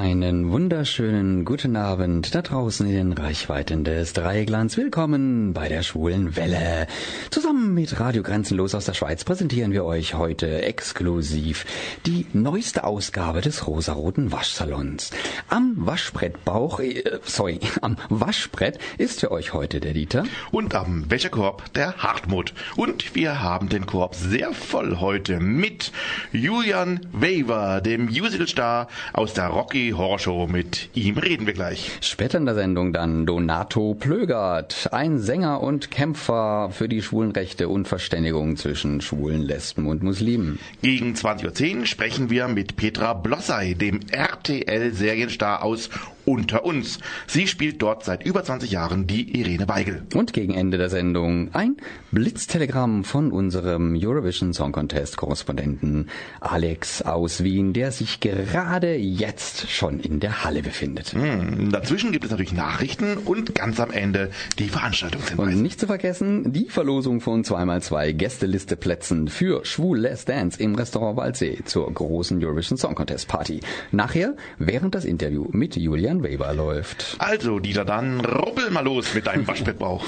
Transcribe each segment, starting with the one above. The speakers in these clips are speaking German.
Einen wunderschönen guten Abend da draußen in den Reichweiten des Dreiglanz. Willkommen bei der Schwulen Welle. Zusammen mit Radio Grenzenlos aus der Schweiz präsentieren wir euch heute exklusiv die neueste Ausgabe des rosaroten Waschsalons. Am Waschbrettbauch, äh, sorry, am Waschbrett ist für euch heute der Dieter. Und am Wäschekorb der Hartmut. Und wir haben den Korb sehr voll heute mit Julian Weaver, dem Musicalstar aus der Rocky Horrorshow. Mit ihm reden wir gleich. Später in der Sendung dann Donato Plögert, ein Sänger und Kämpfer für die Schwulenrechte und Verständigung zwischen Schwulen, Lesben und Muslimen. Gegen 20.10 Uhr sprechen wir mit Petra Blossay, dem RTL-Serienstar aus unter uns. Sie spielt dort seit über 20 Jahren die Irene Weigel. Und gegen Ende der Sendung ein Blitztelegramm von unserem Eurovision Song Contest Korrespondenten Alex aus Wien, der sich gerade jetzt schon in der Halle befindet. Hm, dazwischen gibt es natürlich Nachrichten und ganz am Ende die Veranstaltungshinweise. Und nicht zu vergessen, die Verlosung von 2x2 Gästelisteplätzen für Schwul Last Dance im Restaurant Waldsee zur großen Eurovision Song Contest Party. Nachher, während das Interview mit Julian Weber läuft. Also, Dieter, dann rubbel mal los mit deinem Waschbettbauch.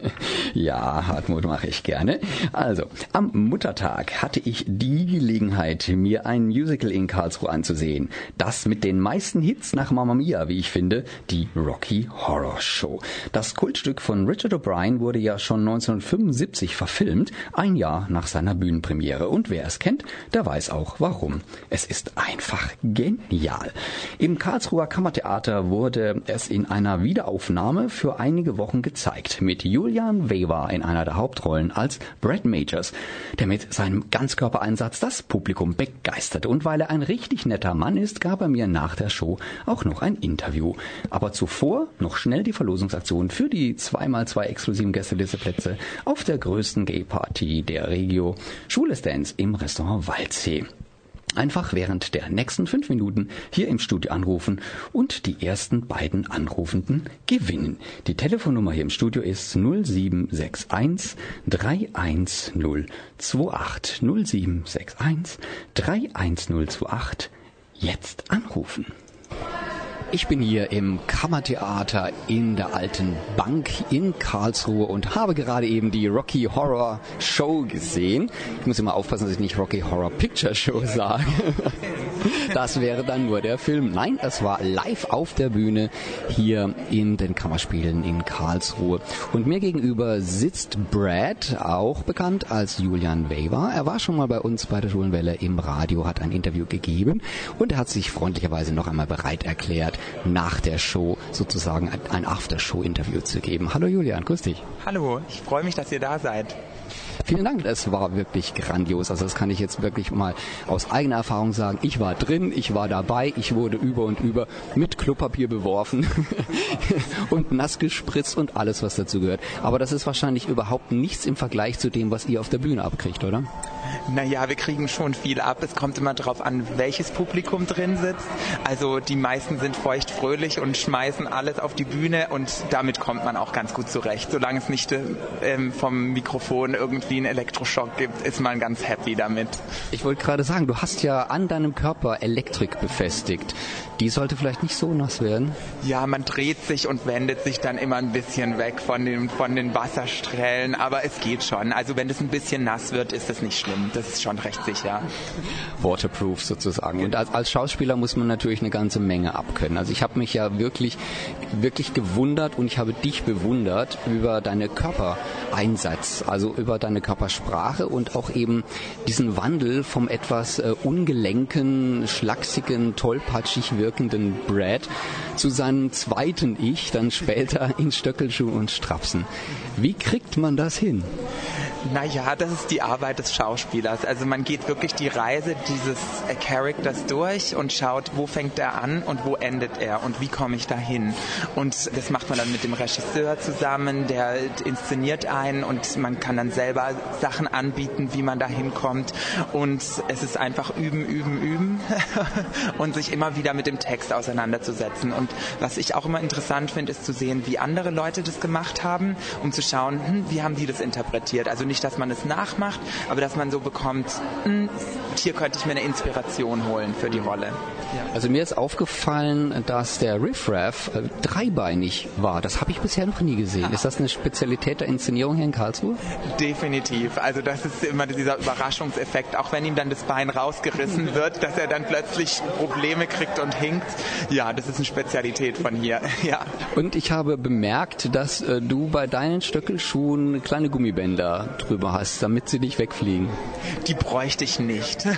ja, Hartmut mache ich gerne. Also, am Muttertag hatte ich die Gelegenheit, mir ein Musical in Karlsruhe anzusehen. Das mit den meisten Hits nach Mamma Mia, wie ich finde, die Rocky Horror Show. Das Kultstück von Richard O'Brien wurde ja schon 1975 verfilmt, ein Jahr nach seiner Bühnenpremiere. Und wer es kennt, der weiß auch warum. Es ist einfach genial. Im Karlsruher Kammertheater Theater wurde es in einer Wiederaufnahme für einige Wochen gezeigt, mit Julian Weaver in einer der Hauptrollen als Brad Majors, der mit seinem Ganzkörpereinsatz das Publikum begeisterte. Und weil er ein richtig netter Mann ist, gab er mir nach der Show auch noch ein Interview. Aber zuvor noch schnell die Verlosungsaktion für die 2x2 exklusiven Gästelisteplätze auf der größten Gay-Party der Regio, Schwule Dance im Restaurant Waldsee. Einfach während der nächsten fünf Minuten hier im Studio anrufen und die ersten beiden Anrufenden gewinnen. Die Telefonnummer hier im Studio ist 0761 31028 0761 31028. Jetzt anrufen. Ich bin hier im Kammertheater in der Alten Bank in Karlsruhe und habe gerade eben die Rocky Horror Show gesehen. Ich muss immer aufpassen, dass ich nicht Rocky Horror Picture Show sage. Das wäre dann nur der Film. Nein, es war live auf der Bühne hier in den Kammerspielen in Karlsruhe. Und mir gegenüber sitzt Brad, auch bekannt als Julian Weaver. Er war schon mal bei uns bei der Schulenwelle im Radio, hat ein Interview gegeben und er hat sich freundlicherweise noch einmal bereit erklärt, nach der Show sozusagen ein After-Show-Interview zu geben. Hallo Julian, grüß dich. Hallo, ich freue mich, dass ihr da seid. Vielen Dank, das war wirklich grandios. Also das kann ich jetzt wirklich mal aus eigener Erfahrung sagen. Ich war drin, ich war dabei, ich wurde über und über mit Klopapier beworfen und nass gespritzt und alles, was dazu gehört. Aber das ist wahrscheinlich überhaupt nichts im Vergleich zu dem, was ihr auf der Bühne abkriegt, oder? Naja, wir kriegen schon viel ab. Es kommt immer darauf an, welches Publikum drin sitzt. Also die meisten sind feuchtfröhlich und schmeißen alles auf die Bühne und damit kommt man auch ganz gut zurecht. Solange es nicht ähm, vom Mikrofon irgendwie einen Elektroschock gibt, ist man ganz happy damit. Ich wollte gerade sagen, du hast ja an deinem Körper Elektrik befestigt. Die sollte vielleicht nicht so nass werden. Ja, man dreht sich und wendet sich dann immer ein bisschen weg von den, von den Wasserstrahlen, aber es geht schon. Also wenn es ein bisschen nass wird, ist das nicht schlimm. Das ist schon recht sicher. Waterproof sozusagen. Und als, als Schauspieler muss man natürlich eine ganze Menge abkönnen. Also ich habe mich ja wirklich, wirklich gewundert und ich habe dich bewundert über deine Körpereinsatz, also über deine Körpersprache und auch eben diesen Wandel vom etwas äh, ungelenken, schlachsigen, tollpatschig wirkenden Brad zu seinem zweiten Ich, dann später in Stöckelschuh und Strapsen. Wie kriegt man das hin? Naja, das ist die Arbeit des Schauspielers. Also man geht wirklich die Reise dieses Charakters durch und schaut, wo fängt er an und wo endet er und wie komme ich dahin. Und das macht man dann mit dem Regisseur zusammen, der inszeniert einen und man kann dann selber Sachen anbieten, wie man dahin kommt. Und es ist einfach üben, üben, üben und sich immer wieder mit dem Text auseinanderzusetzen. Und was ich auch immer interessant finde, ist zu sehen, wie andere Leute das gemacht haben, um zu schauen, hm, wie haben die das interpretiert. Also nicht, dass man es nachmacht, aber dass man so bekommt, hm, hier könnte ich mir eine Inspiration holen für die Rolle. Ja. Also mir ist aufgefallen, dass der Riffraff äh, dreibeinig war. Das habe ich bisher noch nie gesehen. Ist das eine Spezialität der Inszenierung hier in Karlsruhe? Definitiv. Also das ist immer dieser Überraschungseffekt, auch wenn ihm dann das Bein rausgerissen wird, dass er dann plötzlich Probleme kriegt und hinkt. Ja, das ist eine Spezialität von hier. Ja. Und ich habe bemerkt, dass äh, du bei deinen Stöckelschuhen kleine Gummibänder drüber hast, damit sie nicht wegfliegen. Die bräuchte ich nicht.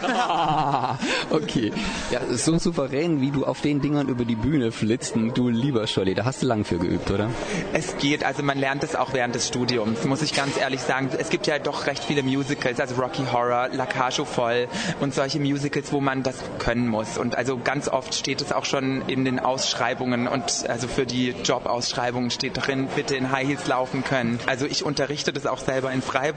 okay. Ja, so souverän, wie du auf den Dingern über die Bühne flitzt, du lieber Scholli, da hast du lang für geübt, oder? Es geht, also man lernt es auch während des Studiums, muss ich ganz ehrlich sagen. Es gibt ja doch recht viele Musicals, also Rocky Horror, La Cage voll und solche Musicals, wo man das können muss. Und also ganz oft steht es auch schon in den Ausschreibungen und also für die Jobausschreibungen steht drin, bitte in High Heels laufen können. Also ich unterrichte das auch selber in Freiburg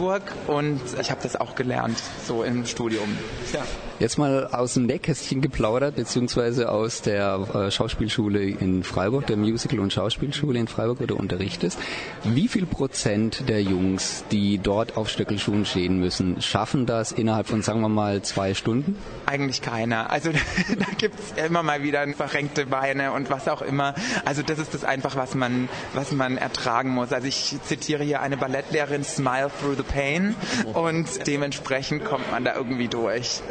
und ich habe das auch gelernt, so im Studium. Ja. Jetzt mal aus dem Nähkästchen geplaudert, beziehungsweise aus der äh, Schauspielschule in Freiburg, der Musical- und Schauspielschule in Freiburg, wo du unterrichtest. Wie viel Prozent der Jungs, die dort auf Stöckelschuhen stehen müssen, schaffen das innerhalb von, sagen wir mal, zwei Stunden? Eigentlich keiner. Also da gibt es immer mal wieder verrenkte Beine und was auch immer. Also das ist das einfach, was man, was man ertragen muss. Also ich zitiere hier eine Ballettlehrerin, Smile through the pain und dementsprechend kommt man da irgendwie durch.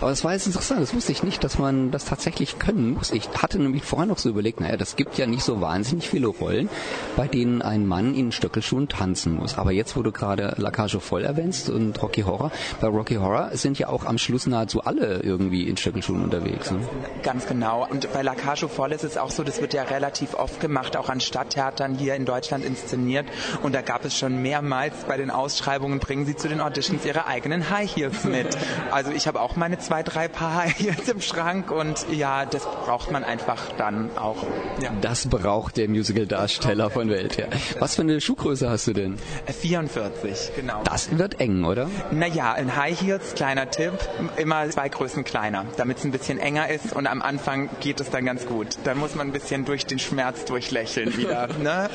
Aber das war jetzt interessant, das wusste ich nicht, dass man das tatsächlich können muss. Ich hatte nämlich vorher noch so überlegt, naja, das gibt ja nicht so wahnsinnig viele Rollen, bei denen ein Mann in Stöckelschuhen tanzen muss. Aber jetzt, wo du gerade La Cage voll erwähnst und Rocky Horror, bei Rocky Horror sind ja auch am Schluss nahezu alle irgendwie in Stöckelschuhen unterwegs. Ne? Ganz genau. Und bei La Cage voll ist es auch so, das wird ja relativ oft gemacht, auch an Stadttheatern hier in Deutschland inszeniert. Und da gab es schon mehrmals bei den Ausschreibungen, bringen sie zu den Auditions ihre eigenen High Heels mit. Also ich habe auch meine zwei, drei Paar jetzt im Schrank und ja, das braucht man einfach dann auch. Ja. Das braucht der Musical-Darsteller von Welt her. Was für eine Schuhgröße hast du denn? 44, genau. Das wird eng, oder? Naja, in High Heels, kleiner Tipp, immer zwei Größen kleiner, damit es ein bisschen enger ist und am Anfang geht es dann ganz gut. Dann muss man ein bisschen durch den Schmerz durchlächeln wieder. ne?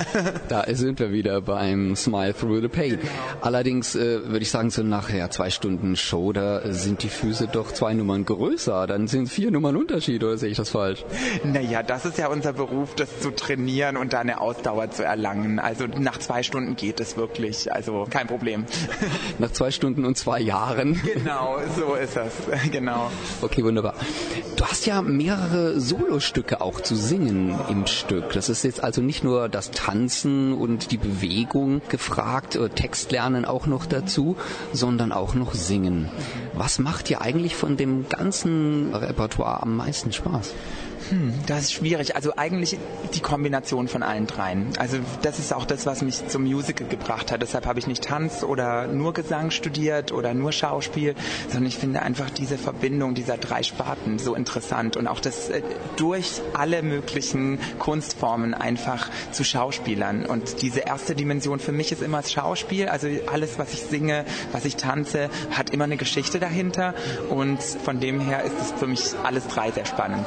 Da sind wir wieder beim Smile Through the Pain. Genau. Allerdings äh, würde ich sagen, so nach ja, zwei Stunden Show, da sind die Füße doch zwei Nummern größer. Dann sind vier Nummern Unterschied, oder sehe ich das falsch? Naja, das ist ja unser Beruf, das zu trainieren und da eine Ausdauer zu erlangen. Also nach zwei Stunden geht es wirklich. Also kein Problem. Nach zwei Stunden und zwei Jahren. Genau, so ist das. Genau. Okay, wunderbar. Du hast ja mehrere Solostücke auch zu singen im Stück. Das ist jetzt also nicht nur das Tanzen und die Bewegung gefragt, äh, Textlernen auch noch dazu, sondern auch noch singen. Was macht dir eigentlich von dem ganzen Repertoire am meisten Spaß? Hm, das ist schwierig. Also eigentlich die Kombination von allen dreien. Also das ist auch das, was mich zum Musical gebracht hat. Deshalb habe ich nicht Tanz oder nur Gesang studiert oder nur Schauspiel, sondern ich finde einfach diese Verbindung dieser drei Sparten so interessant und auch das äh, durch alle möglichen Kunstformen einfach zu Schauspielern. Und diese erste Dimension für mich ist immer das Schauspiel. Also alles, was ich singe, was ich tanze, hat immer eine Geschichte dahinter. Und von dem her ist es für mich alles drei sehr spannend.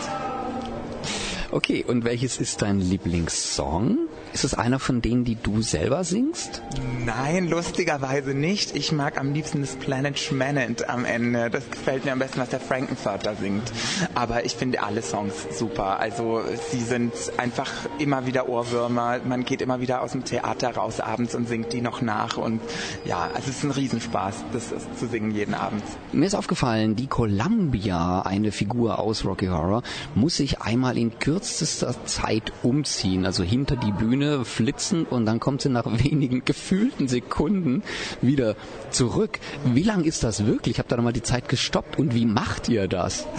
Okay, und welches ist dein Lieblingssong? Ist es einer von denen, die du selber singst? Nein, lustigerweise nicht. Ich mag am liebsten das Planet Schmanent am Ende. Das gefällt mir am besten, was der Frankenfurter singt. Aber ich finde alle Songs super. Also sie sind einfach immer wieder Ohrwürmer. Man geht immer wieder aus dem Theater raus abends und singt die noch nach. Und ja, also es ist ein Riesenspaß, das zu singen jeden Abend. Mir ist aufgefallen, die Columbia, eine Figur aus Rocky Horror, muss sich einmal in kürzester Zeit umziehen, also hinter die Bühne Bühne flitzen und dann kommt sie nach wenigen gefühlten Sekunden wieder zurück. Wie lang ist das wirklich? Ich habe da nochmal die Zeit gestoppt. Und wie macht ihr das?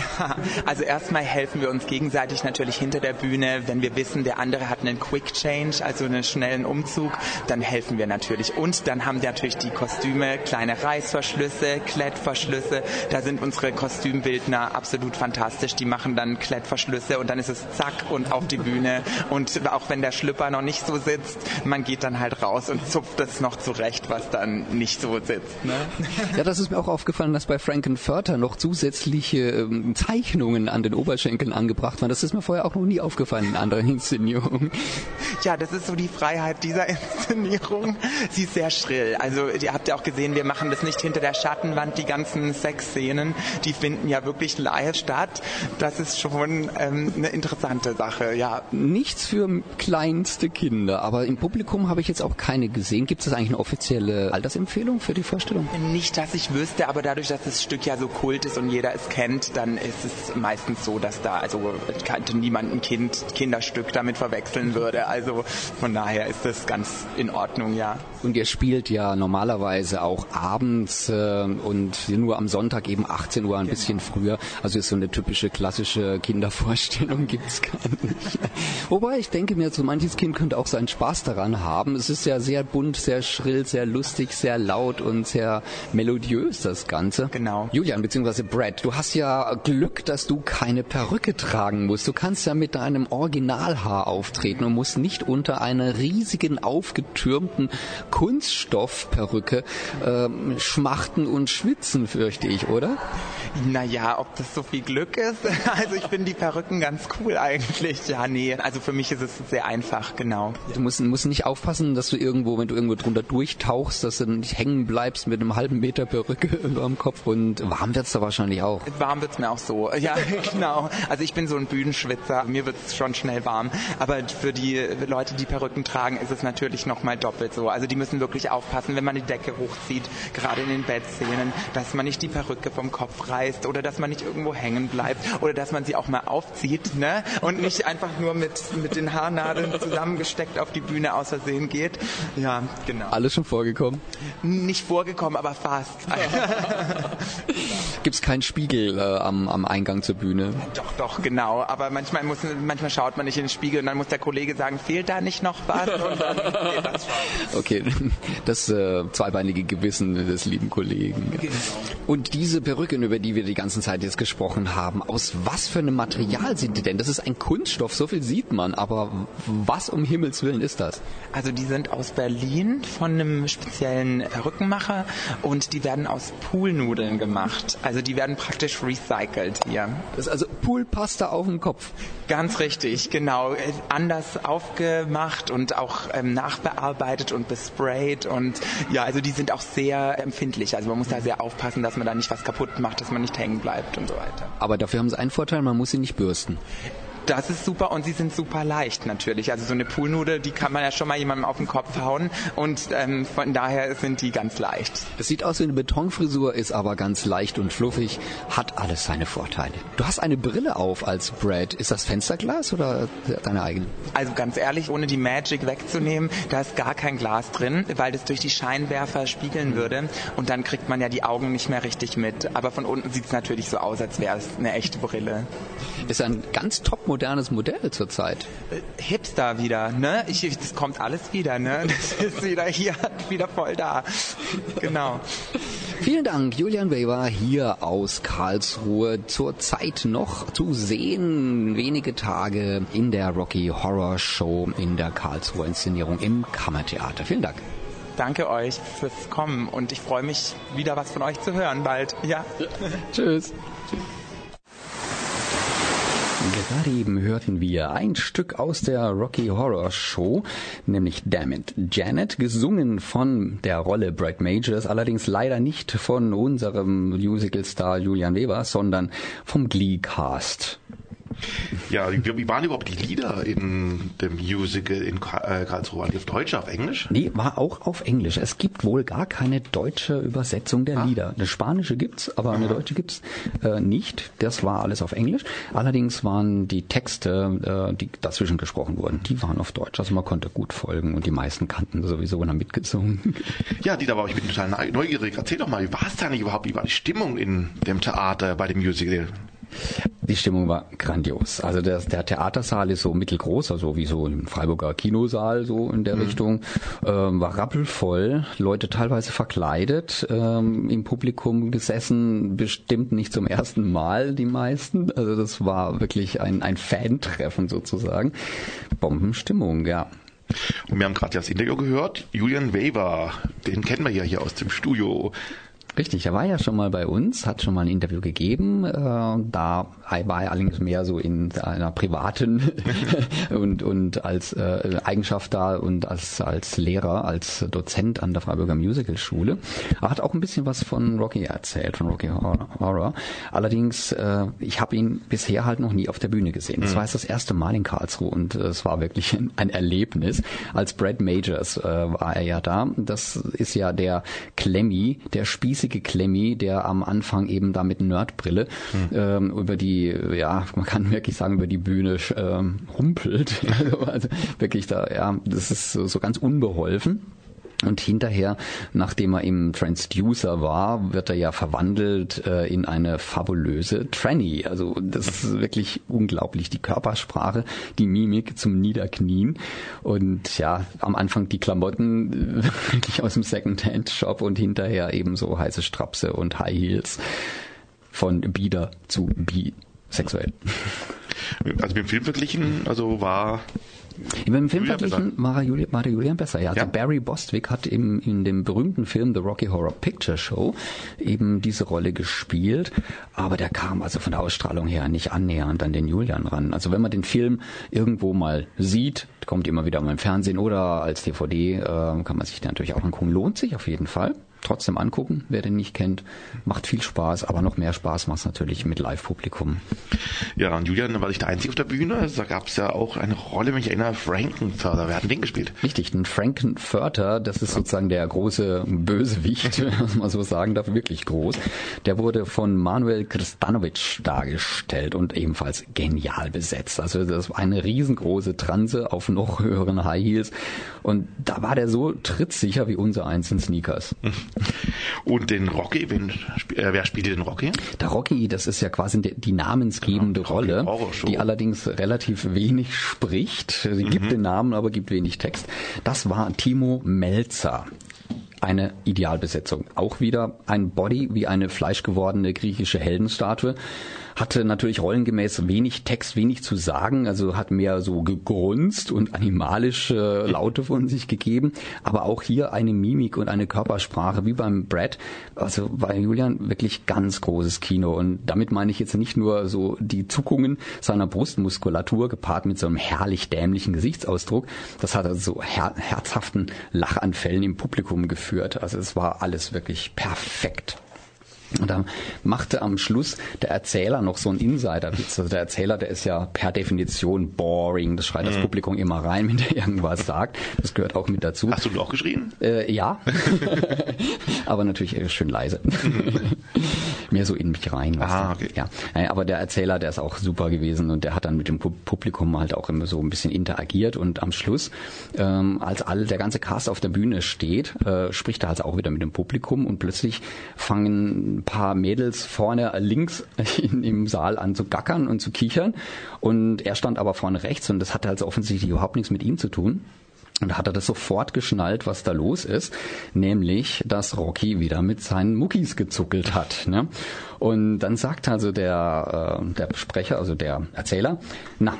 Also erstmal helfen wir uns gegenseitig natürlich hinter der Bühne. Wenn wir wissen, der andere hat einen Quick Change, also einen schnellen Umzug, dann helfen wir natürlich. Und dann haben wir natürlich die Kostüme, kleine Reißverschlüsse, Klettverschlüsse. Da sind unsere Kostümbildner absolut fantastisch. Die machen dann Klettverschlüsse und dann ist es zack und auf die Bühne. Und auch wenn der Schlüpper noch nicht nicht so sitzt, man geht dann halt raus und zupft es noch zurecht, was dann nicht so sitzt. Ne? Ja, das ist mir auch aufgefallen, dass bei Frankenfurter noch zusätzliche ähm, Zeichnungen an den Oberschenkeln angebracht waren. Das ist mir vorher auch noch nie aufgefallen in anderen Inszenierungen. Ja, das ist so die Freiheit dieser Inszenierung. Sie ist sehr schrill. Also ihr habt ja auch gesehen, wir machen das nicht hinter der Schattenwand, die ganzen Sexszenen, die finden ja wirklich live statt. Das ist schon ähm, eine interessante Sache, ja. Nichts für kleinste Kinder, aber im Publikum habe ich jetzt auch keine gesehen. Gibt es eigentlich eine offizielle Altersempfehlung für die Vorstellung? Nicht, dass ich wüsste, aber dadurch, dass das Stück ja so kult ist und jeder es kennt, dann ist es meistens so, dass da, also kannte niemand ein Kind, Kinderstück damit verwechseln würde. Also von daher ist das ganz in Ordnung, ja. Und ihr spielt ja normalerweise auch abends äh, und nur am Sonntag eben 18 Uhr, ein genau. bisschen früher. Also ist so eine typische klassische Kindervorstellung gibt's gar nicht. Wobei ich denke mir, so manches Kind könnte auch seinen Spaß daran haben. Es ist ja sehr bunt, sehr schrill, sehr lustig, sehr laut und sehr melodiös das Ganze. Genau. Julian bzw. Brad, du hast ja Glück, dass du keine Perücke tragen musst. Du kannst ja mit deinem Originalhaar auftreten und musst nicht unter einer riesigen aufgetürmten Kunststoffperücke äh, schmachten und schwitzen, fürchte ich, oder? Naja, ob das so viel Glück ist? Also ich finde die Perücken ganz cool eigentlich. Ja, nee, also für mich ist es sehr einfach, genau. Du musst, musst nicht aufpassen, dass du irgendwo, wenn du irgendwo drunter durchtauchst, dass du nicht hängen bleibst mit einem halben Meter Perücke über dem Kopf. Und warm wird's da wahrscheinlich auch. Warm wird's mir auch so, ja, genau. Also ich bin so ein Bühnenschwitzer, mir wird's schon schnell warm. Aber für die Leute, die Perücken tragen, ist es natürlich nochmal doppelt so. Also die müssen wirklich aufpassen, wenn man die Decke hochzieht, gerade in den Bettszenen, dass man nicht die Perücke vom Kopf reißt oder dass man nicht irgendwo hängen bleibt oder dass man sie auch mal aufzieht ne? und nicht einfach nur mit, mit den Haarnadeln zusammengesteckt auf die Bühne aus Versehen geht. Ja, genau. Alles schon vorgekommen? Nicht vorgekommen, aber fast. Gibt es keinen Spiegel äh, am, am Eingang zur Bühne? Doch, doch, genau. Aber manchmal, muss, manchmal schaut man nicht in den Spiegel und dann muss der Kollege sagen, fehlt da nicht noch was? Und dann das. Okay, das äh, zweibeinige Gewissen des lieben Kollegen. Genau. Und diese Perücken, über die wir die ganze Zeit jetzt gesprochen haben, aus was für einem Material sind die denn? Das ist ein Kunststoff, so viel sieht man, aber was um Himmels Willen ist das? Also die sind aus Berlin von einem speziellen Perückenmacher und die werden aus Poolnudeln gemacht. Also die werden praktisch recycelt hier. Das ist also Poolpasta auf dem Kopf. Ganz richtig, genau. Anders aufgemacht und auch ähm, nachbearbeitet und besprayt und ja, also die sind auch sehr empfindlich. Also man muss da sehr aufpassen, dass man da nicht was kaputt macht, dass man nicht hängen bleibt und so weiter. Aber dafür haben sie einen Vorteil, man muss sie nicht bürsten. Das ist super und sie sind super leicht natürlich. Also so eine Poolnudel, die kann man ja schon mal jemandem auf den Kopf hauen und ähm, von daher sind die ganz leicht. Das sieht aus wie eine Betonfrisur, ist aber ganz leicht und fluffig, hat alles seine Vorteile. Du hast eine Brille auf als Brad. Ist das Fensterglas oder deine eigene? Also ganz ehrlich, ohne die Magic wegzunehmen, da ist gar kein Glas drin, weil das durch die Scheinwerfer spiegeln würde und dann kriegt man ja die Augen nicht mehr richtig mit. Aber von unten sieht es natürlich so aus, als wäre es eine echte Brille. Ist ein ganz top modernes Modell zurzeit. Äh, Hipster wieder, ne? Ich, das kommt alles wieder, ne? Das ist wieder hier, wieder voll da. Genau. Vielen Dank, Julian Weber hier aus Karlsruhe. Zurzeit noch zu sehen, wenige Tage in der Rocky Horror Show in der Karlsruher Inszenierung im Kammertheater. Vielen Dank. Danke euch fürs Kommen und ich freue mich, wieder was von euch zu hören bald. Ja. ja. Tschüss. Gerade eben hörten wir ein Stück aus der Rocky Horror Show, nämlich Damn It Janet, gesungen von der Rolle Brad Majors, allerdings leider nicht von unserem Musical-Star Julian Weber, sondern vom Glee-Cast. Ja, wie waren überhaupt die Lieder in dem Musical in äh, Karlsruhe? Auf Deutsch, auf Englisch? Nee, war auch auf Englisch. Es gibt wohl gar keine deutsche Übersetzung der ah. Lieder. Eine spanische gibt's, aber eine deutsche gibt's äh, nicht. Das war alles auf Englisch. Allerdings waren die Texte, äh, die dazwischen gesprochen wurden, die waren auf Deutsch. Also man konnte gut folgen und die meisten kannten sowieso und haben mitgesungen. Ja, Dieter, aber ich bin total neugierig. Erzähl doch mal, wie war es da nicht überhaupt? Wie war die Stimmung in dem Theater bei dem Musical? Die Stimmung war grandios. Also der, der Theatersaal ist so mittelgroß, also wie so ein Freiburger Kinosaal so in der mhm. Richtung. Ähm, war rappelvoll, Leute teilweise verkleidet, ähm, im Publikum gesessen, bestimmt nicht zum ersten Mal die meisten. Also das war wirklich ein, ein Fan-Treffen sozusagen. Bombenstimmung, ja. Und wir haben gerade das Interview gehört. Julian Weber, den kennen wir ja hier aus dem Studio. Richtig, er war ja schon mal bei uns, hat schon mal ein Interview gegeben. Äh, da war er allerdings mehr so in einer privaten und, und als äh, Eigenschaft da und als, als Lehrer, als Dozent an der Freiburger Musical Schule. Er hat auch ein bisschen was von Rocky erzählt, von Rocky Horror. Allerdings, äh, ich habe ihn bisher halt noch nie auf der Bühne gesehen. Das mhm. war jetzt das erste Mal in Karlsruhe und es war wirklich ein, Erlebnis. Als Brad Majors äh, war er ja da. Das ist ja der Clemmy, der Spieß spießige Klemmi, der am Anfang eben da mit Nerdbrille hm. ähm, über die, ja, man kann wirklich sagen, über die Bühne ähm, humpelt. also wirklich da, ja, das ist so, so ganz unbeholfen. Und hinterher, nachdem er im Transducer war, wird er ja verwandelt äh, in eine fabulöse Tranny. Also das ist wirklich unglaublich. Die Körpersprache, die Mimik zum Niederknien und ja, am Anfang die Klamotten wirklich aus dem Secondhand-Shop und hinterher eben so heiße Strapse und High Heels von Bieder zu bisexuell. Also mit dem Film verglichen, also war im Film verglichen war, Julian, war der Julian besser. Ja, also ja. Barry Bostwick hat im, in dem berühmten Film The Rocky Horror Picture Show eben diese Rolle gespielt, aber der kam also von der Ausstrahlung her nicht annähernd an den Julian ran. Also wenn man den Film irgendwo mal sieht, kommt immer wieder mal im Fernsehen oder als DVD, äh, kann man sich den natürlich auch angucken. Lohnt sich auf jeden Fall trotzdem angucken, wer den nicht kennt. Macht viel Spaß, aber noch mehr Spaß macht es natürlich mit Live-Publikum. Ja, und Julian war nicht der Einzige auf der Bühne. Also da gab es ja auch eine Rolle, wenn ich erinnere, Frankenförder. Wer hat den gespielt? Richtig, ein Frankenförder, das ist sozusagen der große Bösewicht, was man so sagen darf, wirklich groß. Der wurde von Manuel Kristanovic dargestellt und ebenfalls genial besetzt. Also das war eine riesengroße Transe auf noch höheren High Heels. Und da war der so trittsicher wie unser eins in Sneakers. Und den Rocky, wen, äh, wer spielt den Rocky? Der Rocky, das ist ja quasi die namensgebende genau, Rolle, die allerdings relativ wenig spricht. Sie mhm. gibt den Namen, aber gibt wenig Text. Das war Timo Melzer eine Idealbesetzung. Auch wieder ein Body wie eine fleischgewordene griechische Heldenstatue hatte natürlich rollengemäß wenig Text, wenig zu sagen, also hat mehr so gegrunzt und animalische Laute von sich gegeben, aber auch hier eine Mimik und eine Körpersprache wie beim Brad, also bei Julian wirklich ganz großes Kino und damit meine ich jetzt nicht nur so die Zuckungen seiner Brustmuskulatur gepaart mit so einem herrlich dämlichen Gesichtsausdruck, das hat also so her herzhaften Lachanfällen im Publikum geführt, also es war alles wirklich perfekt. Und da machte am Schluss der Erzähler noch so einen Insider-Witz. Also der Erzähler, der ist ja per Definition boring. Das schreit mhm. das Publikum immer rein, wenn der irgendwas sagt. Das gehört auch mit dazu. Hast du auch geschrien? Äh, ja. aber natürlich schön leise. Mehr so in mich rein. Ah, okay. Ja. Äh, aber der Erzähler, der ist auch super gewesen und der hat dann mit dem Publikum halt auch immer so ein bisschen interagiert und am Schluss, ähm, als all der ganze Cast auf der Bühne steht, äh, spricht er also auch wieder mit dem Publikum und plötzlich fangen paar Mädels vorne links in, im Saal an zu gackern und zu kichern. Und er stand aber vorne rechts und das hatte also offensichtlich überhaupt nichts mit ihm zu tun. Und da hat er das sofort geschnallt, was da los ist, nämlich, dass Rocky wieder mit seinen Muckis gezuckelt hat. Ne? Und dann sagt also der, äh, der Sprecher, also der Erzähler, na,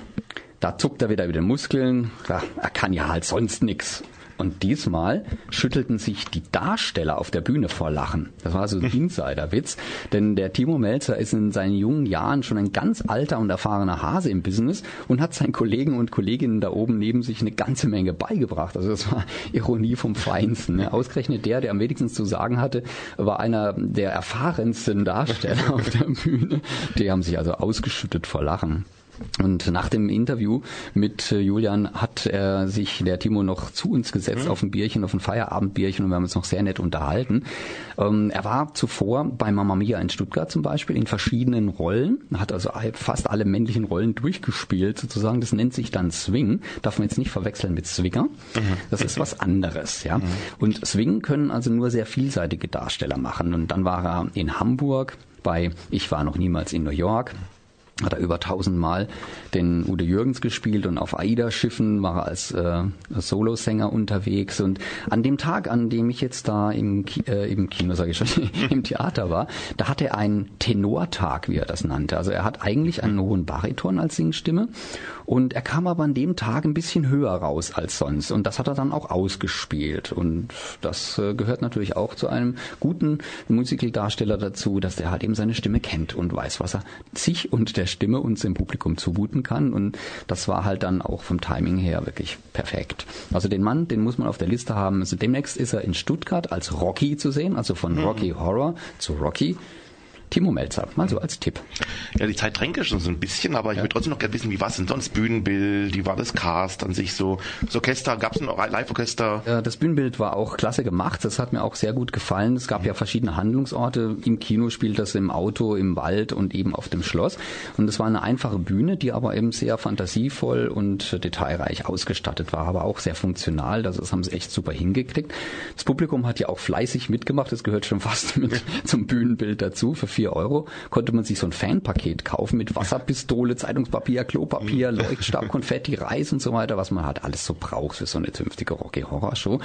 da zuckt er wieder mit den Muskeln, er kann ja halt sonst nix. Und diesmal schüttelten sich die Darsteller auf der Bühne vor Lachen. Das war so ein Insiderwitz, denn der Timo Melzer ist in seinen jungen Jahren schon ein ganz alter und erfahrener Hase im Business und hat seinen Kollegen und Kolleginnen da oben neben sich eine ganze Menge beigebracht. Also das war Ironie vom Feinsten. Ne? Ausgerechnet der, der am wenigsten zu sagen hatte, war einer der erfahrensten Darsteller auf der Bühne. Die haben sich also ausgeschüttet vor Lachen. Und nach dem Interview mit äh, Julian hat er sich der Timo noch zu uns gesetzt mhm. auf ein Bierchen, auf ein Feierabendbierchen und wir haben uns noch sehr nett unterhalten. Ähm, er war zuvor bei Mamma Mia in Stuttgart zum Beispiel in verschiedenen Rollen, hat also fast alle männlichen Rollen durchgespielt sozusagen. Das nennt sich dann Swing. Darf man jetzt nicht verwechseln mit Swinger. Mhm. Das ist was anderes, ja. Mhm. Und Swing können also nur sehr vielseitige Darsteller machen. Und dann war er in Hamburg bei Ich war noch niemals in New York hat er über tausendmal den Udo Jürgens gespielt und auf AIDA-Schiffen war er als äh, Solosänger unterwegs. Und an dem Tag, an dem ich jetzt da im, Ki äh, im Kino, sage ich schon, im Theater war, da hatte er einen Tenortag, wie er das nannte. Also er hat eigentlich einen hohen Bariton als Singstimme und er kam aber an dem Tag ein bisschen höher raus als sonst. Und das hat er dann auch ausgespielt. Und das äh, gehört natürlich auch zu einem guten Musicaldarsteller dazu, dass der halt eben seine Stimme kennt und weiß, was er sich und der Stimme uns im Publikum zumuten kann. Und das war halt dann auch vom Timing her wirklich perfekt. Also den Mann, den muss man auf der Liste haben. Also demnächst ist er in Stuttgart als Rocky zu sehen, also von mhm. Rocky Horror zu Rocky. Timo Melzer, mal so als Tipp. Ja, die Zeit drängt schon so ein bisschen, aber ich ja. würde trotzdem noch gerne wissen, wie war es denn sonst? Bühnenbild, wie war das Cast an sich so? Das Orchester, gab es ein Live-Orchester? Ja, das Bühnenbild war auch klasse gemacht, das hat mir auch sehr gut gefallen. Es gab ja verschiedene Handlungsorte. Im Kino spielt das im Auto, im Wald und eben auf dem Schloss. Und es war eine einfache Bühne, die aber eben sehr fantasievoll und detailreich ausgestattet war, aber auch sehr funktional. Das, das haben sie echt super hingekriegt. Das Publikum hat ja auch fleißig mitgemacht, das gehört schon fast mit zum Bühnenbild dazu. Für 4 Euro konnte man sich so ein Fanpaket kaufen mit Wasserpistole, Zeitungspapier, Klopapier, Leuchtstab, Konfetti, Reis und so weiter, was man halt alles so braucht für so eine zünftige Rocky Horror Show.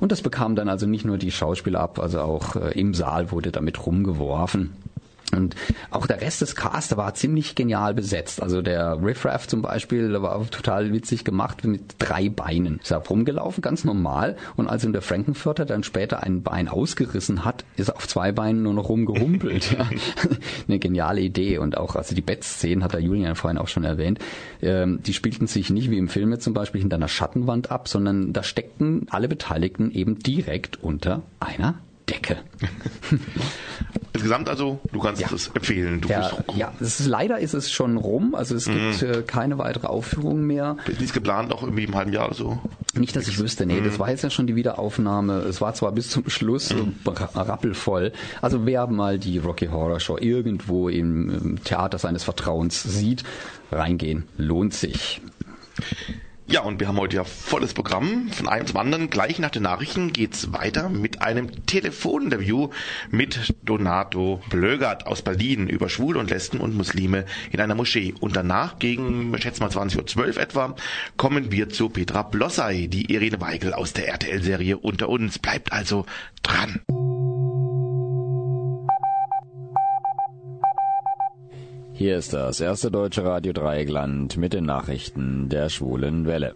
Und das bekam dann also nicht nur die Schauspieler ab, also auch äh, im Saal wurde damit rumgeworfen. Und auch der Rest des Cast war ziemlich genial besetzt. Also der Riffraff zum Beispiel, der war total witzig gemacht mit drei Beinen. Ist er rumgelaufen, ganz normal. Und als ihm der Frankenfurter dann später ein Bein ausgerissen hat, ist er auf zwei Beinen nur noch rumgehumpelt. ja. Eine geniale Idee. Und auch, also die Bettszenen hat der Julian vorhin auch schon erwähnt, ähm, die spielten sich nicht wie im Film zum Beispiel hinter einer Schattenwand ab, sondern da steckten alle Beteiligten eben direkt unter einer Decke. Insgesamt also, du kannst ja. es empfehlen. Du ja, ja ist, leider ist es schon rum. Also es gibt mhm. äh, keine weitere Aufführung mehr. Ist nichts geplant, auch irgendwie im halben Jahr oder so? Nicht, dass ich wüsste. Nee, mhm. das war jetzt ja schon die Wiederaufnahme. Es war zwar bis zum Schluss mhm. rappelvoll. Also wer mal die Rocky Horror Show irgendwo im Theater seines Vertrauens sieht, reingehen, lohnt sich. Ja, und wir haben heute ja volles Programm. Von einem zum anderen. Gleich nach den Nachrichten geht's weiter mit einem Telefoninterview mit Donato Blögert aus Berlin über Schwule und Lesben und Muslime in einer Moschee. Und danach, gegen, ich schätze mal 20.12 Uhr etwa, kommen wir zu Petra Blossay, die Irene Weigel aus der RTL-Serie Unter uns. Bleibt also dran. Hier ist das erste deutsche Radio Dreieckland mit den Nachrichten der schwulen Welle.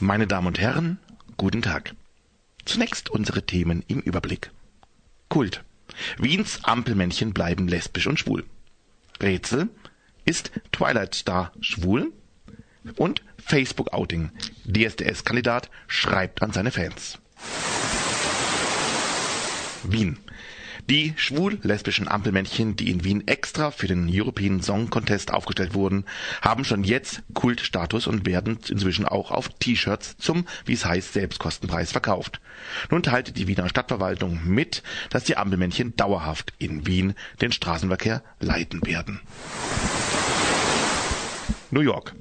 Meine Damen und Herren, guten Tag. Zunächst unsere Themen im Überblick. Kult. Wiens Ampelmännchen bleiben lesbisch und schwul. Rätsel. Ist Twilight Star schwul? Und Facebook-Outing. DSDS-Kandidat schreibt an seine Fans. Wien. Die schwul-lesbischen Ampelmännchen, die in Wien extra für den European Song Contest aufgestellt wurden, haben schon jetzt Kultstatus und werden inzwischen auch auf T-Shirts zum, wie es heißt, Selbstkostenpreis verkauft. Nun teilte die Wiener Stadtverwaltung mit, dass die Ampelmännchen dauerhaft in Wien den Straßenverkehr leiten werden. New York.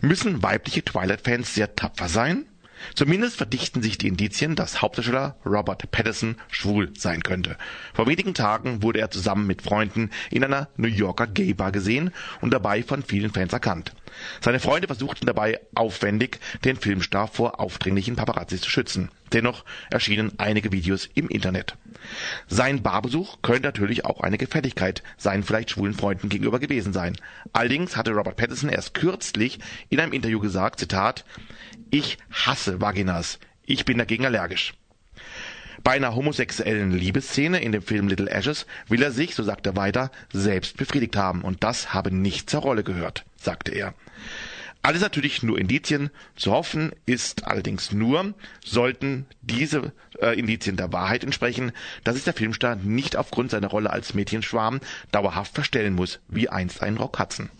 Müssen weibliche Twilight-Fans sehr tapfer sein? Zumindest verdichten sich die Indizien, dass Hauptdarsteller Robert Pattinson schwul sein könnte. Vor wenigen Tagen wurde er zusammen mit Freunden in einer New Yorker Gay-Bar gesehen und dabei von vielen Fans erkannt. Seine Freunde versuchten dabei aufwendig, den Filmstar vor aufdringlichen Paparazzis zu schützen. Dennoch erschienen einige Videos im Internet. Sein Barbesuch könnte natürlich auch eine Gefälligkeit seinen vielleicht schwulen Freunden gegenüber gewesen sein. Allerdings hatte Robert Pattinson erst kürzlich in einem Interview gesagt, Zitat, ich hasse Vaginas. Ich bin dagegen allergisch. Bei einer homosexuellen Liebesszene in dem Film Little Ashes will er sich, so sagt er weiter, selbst befriedigt haben und das habe nicht zur Rolle gehört, sagte er. Alles natürlich nur Indizien. Zu hoffen ist allerdings nur, sollten diese äh, Indizien der Wahrheit entsprechen, dass sich der Filmstar nicht aufgrund seiner Rolle als Mädchenschwarm dauerhaft verstellen muss, wie einst ein Rock Hudson.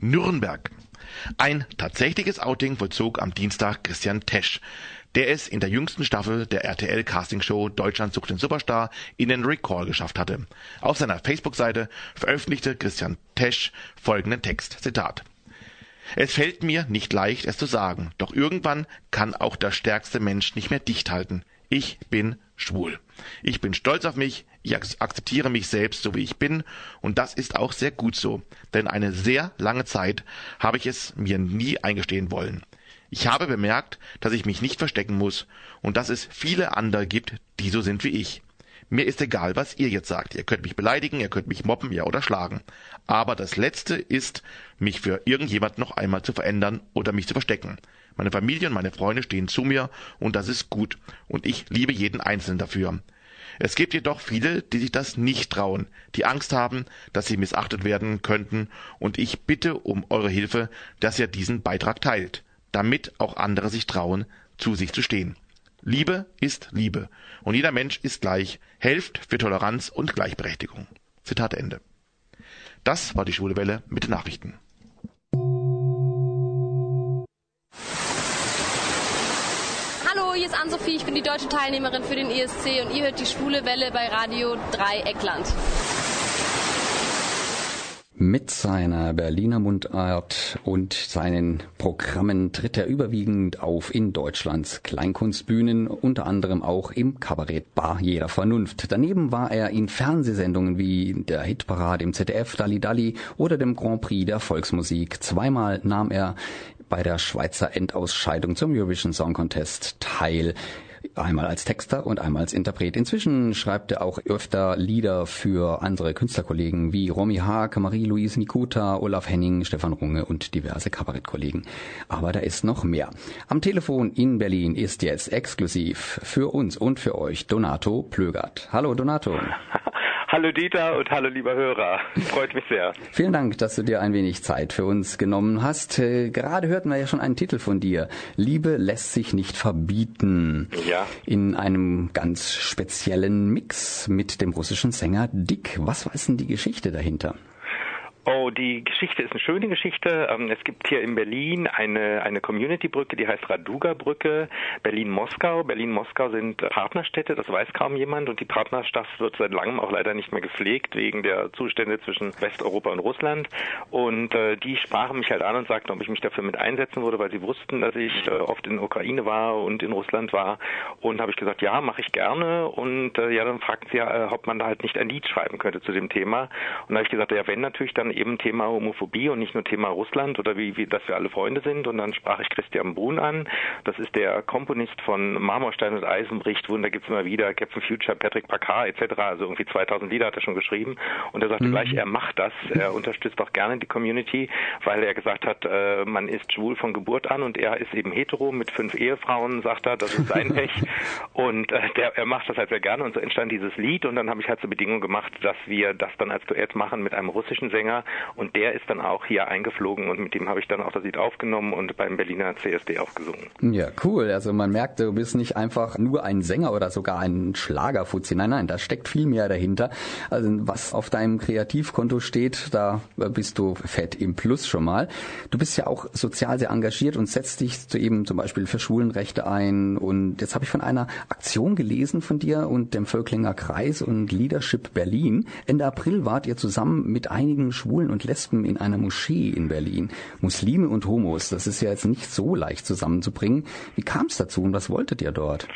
Nürnberg. Ein tatsächliches Outing vollzog am Dienstag Christian Tesch, der es in der jüngsten Staffel der RTL Castingshow Deutschland sucht den Superstar in den Recall geschafft hatte. Auf seiner Facebook-Seite veröffentlichte Christian Tesch folgenden Text, Zitat. Es fällt mir nicht leicht, es zu sagen, doch irgendwann kann auch der stärkste Mensch nicht mehr dicht halten. Ich bin schwul. Ich bin stolz auf mich, ich akzeptiere mich selbst, so wie ich bin, und das ist auch sehr gut so, denn eine sehr lange Zeit habe ich es mir nie eingestehen wollen. Ich habe bemerkt, dass ich mich nicht verstecken muss und dass es viele andere gibt, die so sind wie ich. Mir ist egal, was ihr jetzt sagt. Ihr könnt mich beleidigen, ihr könnt mich mobben, ja oder schlagen. Aber das Letzte ist, mich für irgendjemand noch einmal zu verändern oder mich zu verstecken. Meine Familie und meine Freunde stehen zu mir und das ist gut. Und ich liebe jeden Einzelnen dafür. Es gibt jedoch viele, die sich das nicht trauen, die Angst haben, dass sie missachtet werden könnten, und ich bitte um eure Hilfe, dass ihr diesen Beitrag teilt, damit auch andere sich trauen, zu sich zu stehen. Liebe ist Liebe und jeder Mensch ist gleich. Helft für Toleranz und Gleichberechtigung. Zitat Ende. Das war die Schwule Welle mit Nachrichten. Hallo, hier ist Ann-Sophie, ich bin die deutsche Teilnehmerin für den ESC und ihr hört die Schwule Welle bei Radio Dreieckland. Mit seiner Berliner Mundart und seinen Programmen tritt er überwiegend auf in Deutschlands Kleinkunstbühnen, unter anderem auch im Kabarett Bar jeder Vernunft. Daneben war er in Fernsehsendungen wie der Hitparade im ZDF, Dalli Dalli oder dem Grand Prix der Volksmusik. Zweimal nahm er bei der Schweizer Endausscheidung zum Eurovision Song Contest teil. Einmal als Texter und einmal als Interpret. Inzwischen schreibt er auch öfter Lieder für andere Künstlerkollegen wie Romy Haag, Marie-Louise Nikuta, Olaf Henning, Stefan Runge und diverse Kabarettkollegen. Aber da ist noch mehr. Am Telefon in Berlin ist jetzt exklusiv für uns und für euch Donato Plögert. Hallo Donato. Hallo Dieter und hallo lieber Hörer. Freut mich sehr. Vielen Dank, dass du dir ein wenig Zeit für uns genommen hast. Äh, gerade hörten wir ja schon einen Titel von dir. Liebe lässt sich nicht verbieten. Ja. In einem ganz speziellen Mix mit dem russischen Sänger Dick. Was war denn die Geschichte dahinter? Oh, die Geschichte ist eine schöne Geschichte. Ähm, es gibt hier in Berlin eine, eine Community-Brücke, die heißt Raduga-Brücke. Berlin-Moskau. Berlin-Moskau sind Partnerstädte, das weiß kaum jemand. Und die Partnerschaft wird seit langem auch leider nicht mehr gepflegt, wegen der Zustände zwischen Westeuropa und Russland. Und äh, die sprachen mich halt an und sagten, ob ich mich dafür mit einsetzen würde, weil sie wussten, dass ich äh, oft in Ukraine war und in Russland war. Und habe ich gesagt, ja, mache ich gerne. Und äh, ja, dann fragten sie, äh, ob man da halt nicht ein Lied schreiben könnte zu dem Thema. Und da habe ich gesagt, ja, wenn natürlich, dann eben Thema Homophobie und nicht nur Thema Russland oder wie, wie dass wir alle Freunde sind. Und dann sprach ich Christian Brun an. Das ist der Komponist von Marmorstein und Eisenbricht, Wunder gibt's immer wieder, Captain Future, Patrick Packard etc. Also irgendwie 2000 Lieder hat er schon geschrieben. Und er sagte mhm. gleich, er macht das. Er unterstützt auch gerne die Community, weil er gesagt hat, äh, man ist schwul von Geburt an und er ist eben hetero mit fünf Ehefrauen, sagt er, das ist sein Pech. und äh, der, er macht das halt sehr gerne und so entstand dieses Lied und dann habe ich halt zur Bedingung gemacht, dass wir das dann als Duett machen mit einem russischen Sänger und der ist dann auch hier eingeflogen und mit dem habe ich dann auch das Lied aufgenommen und beim Berliner CSD auch gesungen. Ja, cool. Also man merkt, du bist nicht einfach nur ein Sänger oder sogar ein Schlagerfuzzi. Nein, nein, da steckt viel mehr dahinter. Also was auf deinem Kreativkonto steht, da bist du fett im Plus schon mal. Du bist ja auch sozial sehr engagiert und setzt dich eben zum Beispiel für Schwulenrechte ein. Und jetzt habe ich von einer Aktion gelesen von dir und dem Völklinger Kreis und Leadership Berlin. Ende April wart ihr zusammen mit einigen Schwulen und und Lesben in einer Moschee in Berlin. Muslime und Homos, das ist ja jetzt nicht so leicht zusammenzubringen. Wie kam es dazu und was wolltet ihr dort?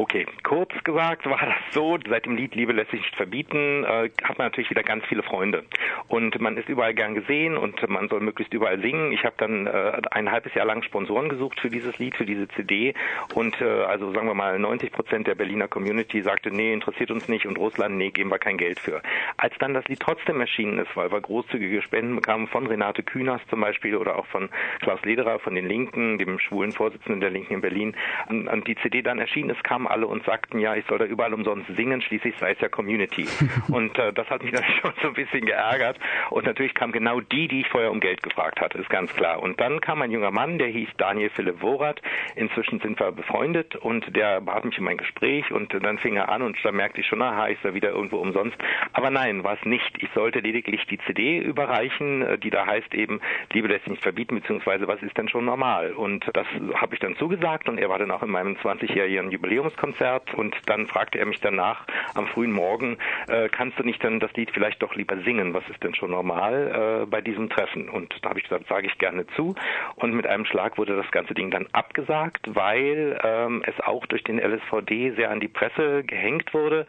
Okay, kurz gesagt war das so, seit dem Lied Liebe lässt sich nicht verbieten, äh, hat man natürlich wieder ganz viele Freunde. Und man ist überall gern gesehen und man soll möglichst überall singen. Ich habe dann äh, ein halbes Jahr lang Sponsoren gesucht für dieses Lied, für diese CD. Und äh, also sagen wir mal 90 Prozent der Berliner Community sagte, nee, interessiert uns nicht und Russland, nee, geben wir kein Geld für. Als dann das Lied trotzdem erschienen ist, weil wir großzügige Spenden bekamen von Renate Künast zum Beispiel oder auch von Klaus Lederer von den Linken, dem schwulen Vorsitzenden der Linken in Berlin, und die CD dann erschienen ist, kamen alle und sagten, ja, ich soll da überall umsonst singen, schließlich sei es ja Community. und äh, das hat mich dann schon so ein bisschen geärgert. Und natürlich kam genau die, die ich vorher um Geld gefragt hatte, ist ganz klar. Und dann kam ein junger Mann, der hieß Daniel Philipp Worath. Inzwischen sind wir befreundet und der bat mich um ein Gespräch und dann fing er an und da merkte ich schon, aha, ist er wieder irgendwo umsonst. Aber nein, war es nicht. Ich sollte lediglich die CD überreichen, äh, die da heißt eben, Liebe lässt sich nicht verbieten, beziehungsweise was ist denn schon normal? Und das habe ich dann zugesagt und er war dann auch in meinem 20-jährigen Jubiläums Abschlusskonzert und dann fragte er mich danach am frühen Morgen, äh, kannst du nicht dann das Lied vielleicht doch lieber singen? Was ist denn schon normal äh, bei diesem Treffen? Und da habe ich gesagt, sage ich gerne zu. Und mit einem Schlag wurde das ganze Ding dann abgesagt, weil ähm, es auch durch den LSVD sehr an die Presse gehängt wurde,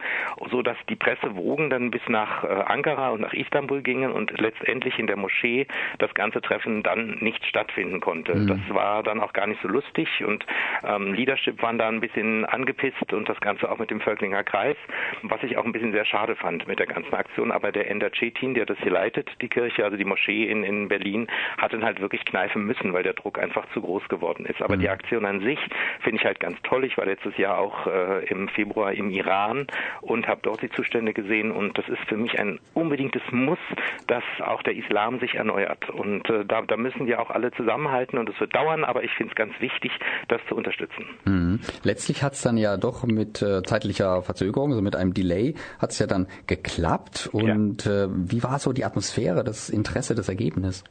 so dass die Pressewogen dann bis nach äh, Ankara und nach Istanbul gingen und letztendlich in der Moschee das ganze Treffen dann nicht stattfinden konnte. Mhm. Das war dann auch gar nicht so lustig und ähm, Leadership waren da ein bisschen angepisst und das Ganze auch mit dem Völklinger Kreis, was ich auch ein bisschen sehr schade fand mit der ganzen Aktion. Aber der Ender Cetin, der das hier leitet, die Kirche, also die Moschee in, in Berlin, hat dann halt wirklich kneifen müssen, weil der Druck einfach zu groß geworden ist. Aber mhm. die Aktion an sich finde ich halt ganz toll. Ich war letztes Jahr auch äh, im Februar im Iran und habe dort die Zustände gesehen und das ist für mich ein unbedingtes Muss, dass auch der Islam sich erneuert. Und äh, da, da müssen wir auch alle zusammenhalten und es wird dauern, aber ich finde es ganz wichtig, das zu unterstützen. Mhm. Letztlich hat es dann ja doch mit äh, zeitlicher Verzögerung, also mit einem Delay, hat es ja dann geklappt. Und ja. äh, wie war so die Atmosphäre, das Interesse, das Ergebnis?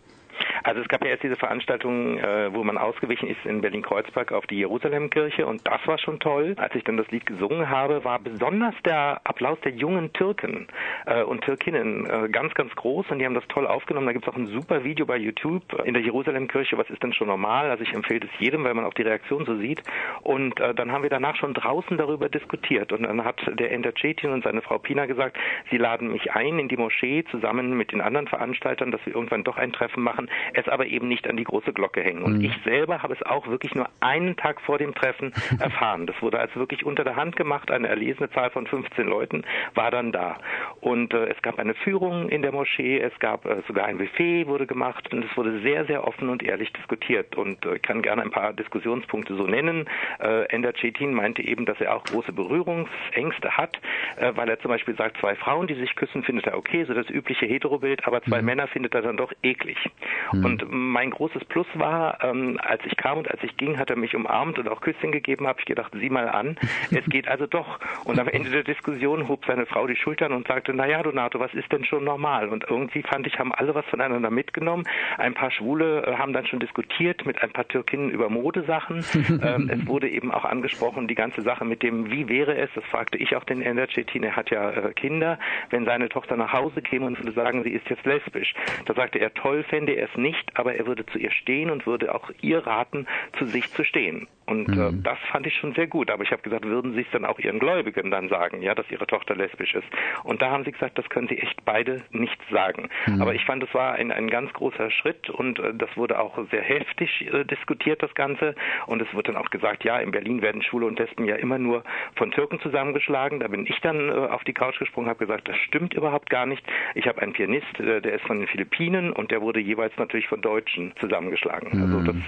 Also es gab ja erst diese Veranstaltung, äh, wo man ausgewichen ist in Berlin-Kreuzberg auf die Jerusalemkirche und das war schon toll. Als ich dann das Lied gesungen habe, war besonders der Applaus der jungen Türken äh, und Türkinnen äh, ganz, ganz groß und die haben das toll aufgenommen. Da gibt es auch ein super Video bei YouTube in der Jerusalemkirche, was ist denn schon normal? Also ich empfehle es jedem, weil man auch die Reaktion so sieht. Und äh, dann haben wir danach schon draußen darüber diskutiert und dann hat der Ender Cetin und seine Frau Pina gesagt, sie laden mich ein in die Moschee zusammen mit den anderen Veranstaltern, dass wir irgendwann doch ein Treffen machen es aber eben nicht an die große Glocke hängen. Und mhm. ich selber habe es auch wirklich nur einen Tag vor dem Treffen erfahren. Das wurde also wirklich unter der Hand gemacht. Eine erlesene Zahl von 15 Leuten war dann da. Und äh, es gab eine Führung in der Moschee, es gab äh, sogar ein Buffet wurde gemacht und es wurde sehr, sehr offen und ehrlich diskutiert. Und äh, ich kann gerne ein paar Diskussionspunkte so nennen. Äh, Ender Cetin meinte eben, dass er auch große Berührungsängste hat, äh, weil er zum Beispiel sagt, zwei Frauen, die sich küssen, findet er okay, so das übliche Heterobild, aber zwei mhm. Männer findet er dann doch eklig. Mhm. Und mein großes Plus war, ähm, als ich kam und als ich ging, hat er mich umarmt und auch Küsschen gegeben, habe ich gedacht, sieh mal an, es geht also doch. Und am Ende der Diskussion hob seine Frau die Schultern und sagte, na ja, Donato, was ist denn schon normal? Und irgendwie fand ich, haben alle was voneinander mitgenommen. Ein paar Schwule äh, haben dann schon diskutiert mit ein paar Türkinnen über Modesachen. ähm, es wurde eben auch angesprochen, die ganze Sache mit dem, wie wäre es, das fragte ich auch den Ender Cetin, er hat ja äh, Kinder, wenn seine Tochter nach Hause käme und würde sagen, sie ist jetzt lesbisch. Da sagte er, toll fände er es nicht, aber er würde zu ihr stehen und würde auch ihr raten, zu sich zu stehen. Und äh, mhm. äh, das fand ich schon sehr gut. Aber ich habe gesagt, würden Sie es dann auch Ihren Gläubigen dann sagen, ja, dass Ihre Tochter lesbisch ist? Und da haben Sie gesagt, das können Sie echt beide nicht sagen. Mhm. Aber ich fand, es war ein, ein ganz großer Schritt und äh, das wurde auch sehr heftig äh, diskutiert, das Ganze. Und es wurde dann auch gesagt, ja, in Berlin werden Schwule und Lesben ja immer nur von Türken zusammengeschlagen. Da bin ich dann äh, auf die Couch gesprungen, habe gesagt, das stimmt überhaupt gar nicht. Ich habe einen Pianist, äh, der ist von den Philippinen und der wurde jeweils natürlich von Deutschen zusammengeschlagen. Also mhm. Also das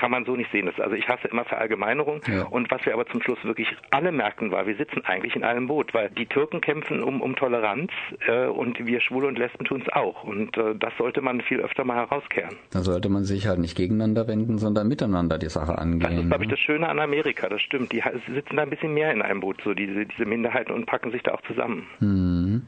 kann man so nicht sehen. Das, also ich hasse immer Verallgemeinerung. Ja. Und was wir aber zum Schluss wirklich alle merkten, war, wir sitzen eigentlich in einem Boot, weil die Türken kämpfen um, um Toleranz äh, und wir Schwule und Lesben tun es auch. Und äh, das sollte man viel öfter mal herauskehren. Da sollte man sich halt nicht gegeneinander wenden, sondern miteinander die Sache angehen. Das ist, glaube ich, ne? das Schöne an Amerika, das stimmt. Die sitzen da ein bisschen mehr in einem Boot, so diese, diese Minderheiten und packen sich da auch zusammen. Hm.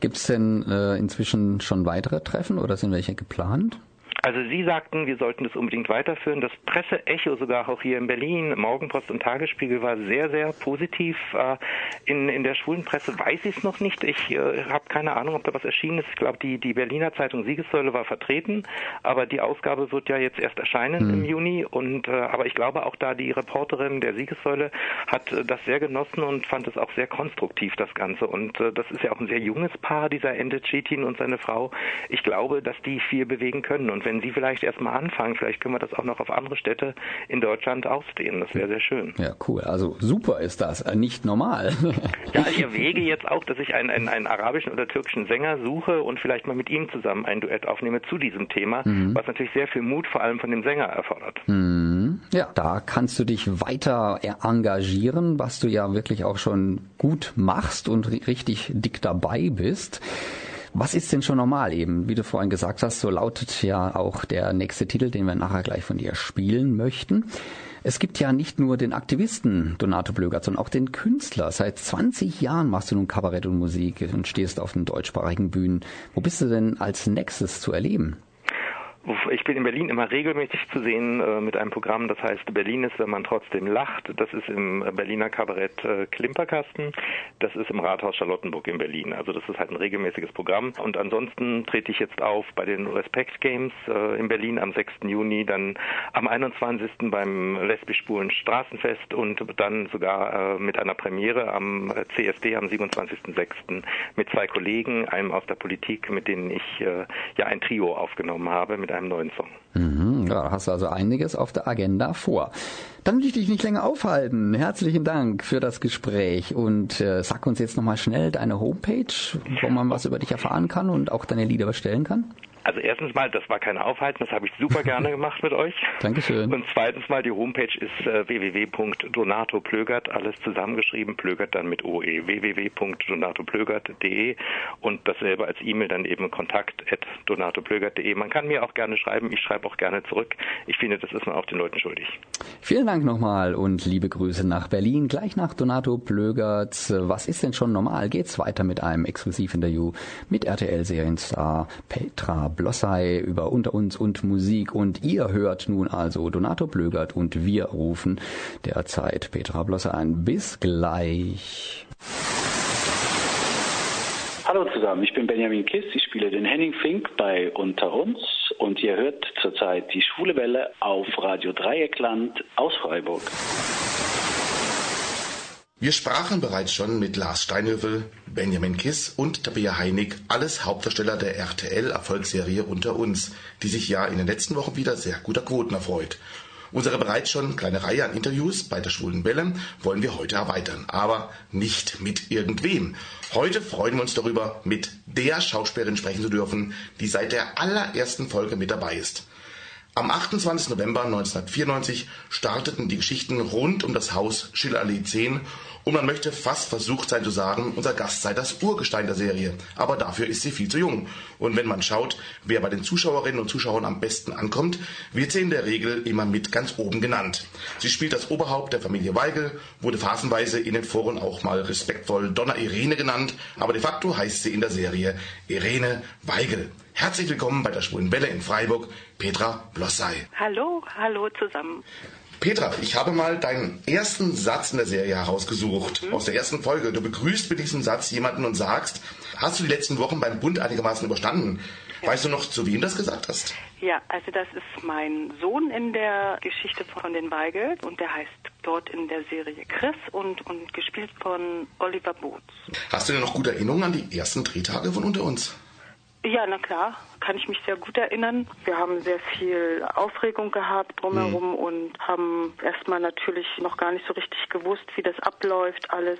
Gibt es denn äh, inzwischen schon weitere Treffen oder sind welche geplant? Also Sie sagten, wir sollten das unbedingt weiterführen. Das Presseecho sogar auch hier in Berlin, Morgenpost und Tagesspiegel war sehr, sehr positiv. Äh, in, in der schwulen Presse weiß ich es noch nicht. Ich äh, habe keine Ahnung, ob da was erschienen ist. Ich glaube, die, die Berliner Zeitung Siegessäule war vertreten, aber die Ausgabe wird ja jetzt erst erscheinen mhm. im Juni. Und äh, aber ich glaube auch da die Reporterin der Siegessäule hat das sehr genossen und fand es auch sehr konstruktiv, das Ganze. Und das ist ja auch ein sehr junges Paar, dieser Ende Cetin und seine Frau. Ich glaube, dass die viel bewegen können. Und wenn wenn Sie vielleicht erstmal anfangen, vielleicht können wir das auch noch auf andere Städte in Deutschland ausdehnen. Das wäre sehr schön. Ja, cool. Also super ist das, äh, nicht normal. ja, ich erwäge jetzt auch, dass ich einen, einen, einen arabischen oder türkischen Sänger suche und vielleicht mal mit ihm zusammen ein Duett aufnehme zu diesem Thema, mhm. was natürlich sehr viel Mut vor allem von dem Sänger erfordert. Mhm. Ja, da kannst du dich weiter engagieren, was du ja wirklich auch schon gut machst und richtig dick dabei bist. Was ist denn schon normal eben? Wie du vorhin gesagt hast, so lautet ja auch der nächste Titel, den wir nachher gleich von dir spielen möchten. Es gibt ja nicht nur den Aktivisten Donato Blögert, sondern auch den Künstler. Seit 20 Jahren machst du nun Kabarett und Musik und stehst auf den deutschsprachigen Bühnen. Wo bist du denn als nächstes zu erleben? Ich bin in Berlin immer regelmäßig zu sehen äh, mit einem Programm, das heißt Berlin ist, wenn man trotzdem lacht. Das ist im Berliner Kabarett äh, Klimperkasten. Das ist im Rathaus Charlottenburg in Berlin. Also das ist halt ein regelmäßiges Programm. Und ansonsten trete ich jetzt auf bei den Respect Games äh, in Berlin am 6. Juni, dann am 21. beim lesbisch-schwulen Straßenfest und dann sogar äh, mit einer Premiere am CSD am 27.06. mit zwei Kollegen, einem aus der Politik, mit denen ich äh, ja ein Trio aufgenommen habe mit einem neuen Song. Mhm, ja, da hast du also einiges auf der Agenda vor. Dann will ich dich nicht länger aufhalten. Herzlichen Dank für das Gespräch und äh, sag uns jetzt nochmal schnell deine Homepage, wo man was über dich erfahren kann und auch deine Lieder bestellen kann. Also erstens mal, das war kein Aufhalten, das habe ich super gerne gemacht mit euch. Dankeschön. Und zweitens mal, die Homepage ist äh, www.donatoplögert, alles zusammengeschrieben, Plögert dann mit OE, www.donatoplögert.de und dasselbe als E-Mail dann eben kontakt.donatoplögert.de. Man kann mir auch gerne schreiben, ich schreibe auch gerne zurück. Ich finde, das ist man auch den Leuten schuldig. Vielen Dank nochmal und liebe Grüße nach Berlin, gleich nach Donato Plögert. Was ist denn schon normal? Geht's weiter mit einem Exklusivinterview mit RTL-Serienstar Petra Blossay über Unter uns und Musik. Und ihr hört nun also Donato Blögert und wir rufen derzeit Petra Blossay ein. Bis gleich. Hallo zusammen, ich bin Benjamin Kiss, ich spiele den Henning Fink bei Unter uns und ihr hört zurzeit die Schwule Welle auf Radio Dreieckland aus Freiburg. Wir sprachen bereits schon mit Lars Steinhövel, Benjamin Kiss und Tabea Heinig, alles Hauptdarsteller der RTL-Erfolgsserie Unter uns, die sich ja in den letzten Wochen wieder sehr guter Quoten erfreut. Unsere bereits schon kleine Reihe an Interviews bei der Schwulen Welle wollen wir heute erweitern, aber nicht mit irgendwem. Heute freuen wir uns darüber, mit der Schauspielerin sprechen zu dürfen, die seit der allerersten Folge mit dabei ist. Am 28. November 1994 starteten die Geschichten rund um das Haus Schillerallee 10 und man möchte fast versucht sein zu sagen, unser Gast sei das Urgestein der Serie. Aber dafür ist sie viel zu jung. Und wenn man schaut, wer bei den Zuschauerinnen und Zuschauern am besten ankommt, wird sie in der Regel immer mit ganz oben genannt. Sie spielt das Oberhaupt der Familie Weigel, wurde phasenweise in den Foren auch mal respektvoll Donna Irene genannt, aber de facto heißt sie in der Serie Irene Weigel. Herzlich willkommen bei der Schwulen Welle in Freiburg, Petra Blossay. Hallo, hallo zusammen. Petra, ich habe mal deinen ersten Satz in der Serie herausgesucht, mhm. aus der ersten Folge. Du begrüßt mit diesem Satz jemanden und sagst, hast du die letzten Wochen beim Bund einigermaßen überstanden? Ja. Weißt du noch, zu wem das gesagt hast? Ja, also das ist mein Sohn in der Geschichte von den Weigel und der heißt dort in der Serie Chris und, und gespielt von Oliver Boots. Hast du denn noch gute Erinnerungen an die ersten Drehtage von Unter uns? Ja, na klar, kann ich mich sehr gut erinnern. Wir haben sehr viel Aufregung gehabt drumherum mhm. und haben erstmal natürlich noch gar nicht so richtig gewusst, wie das abläuft alles.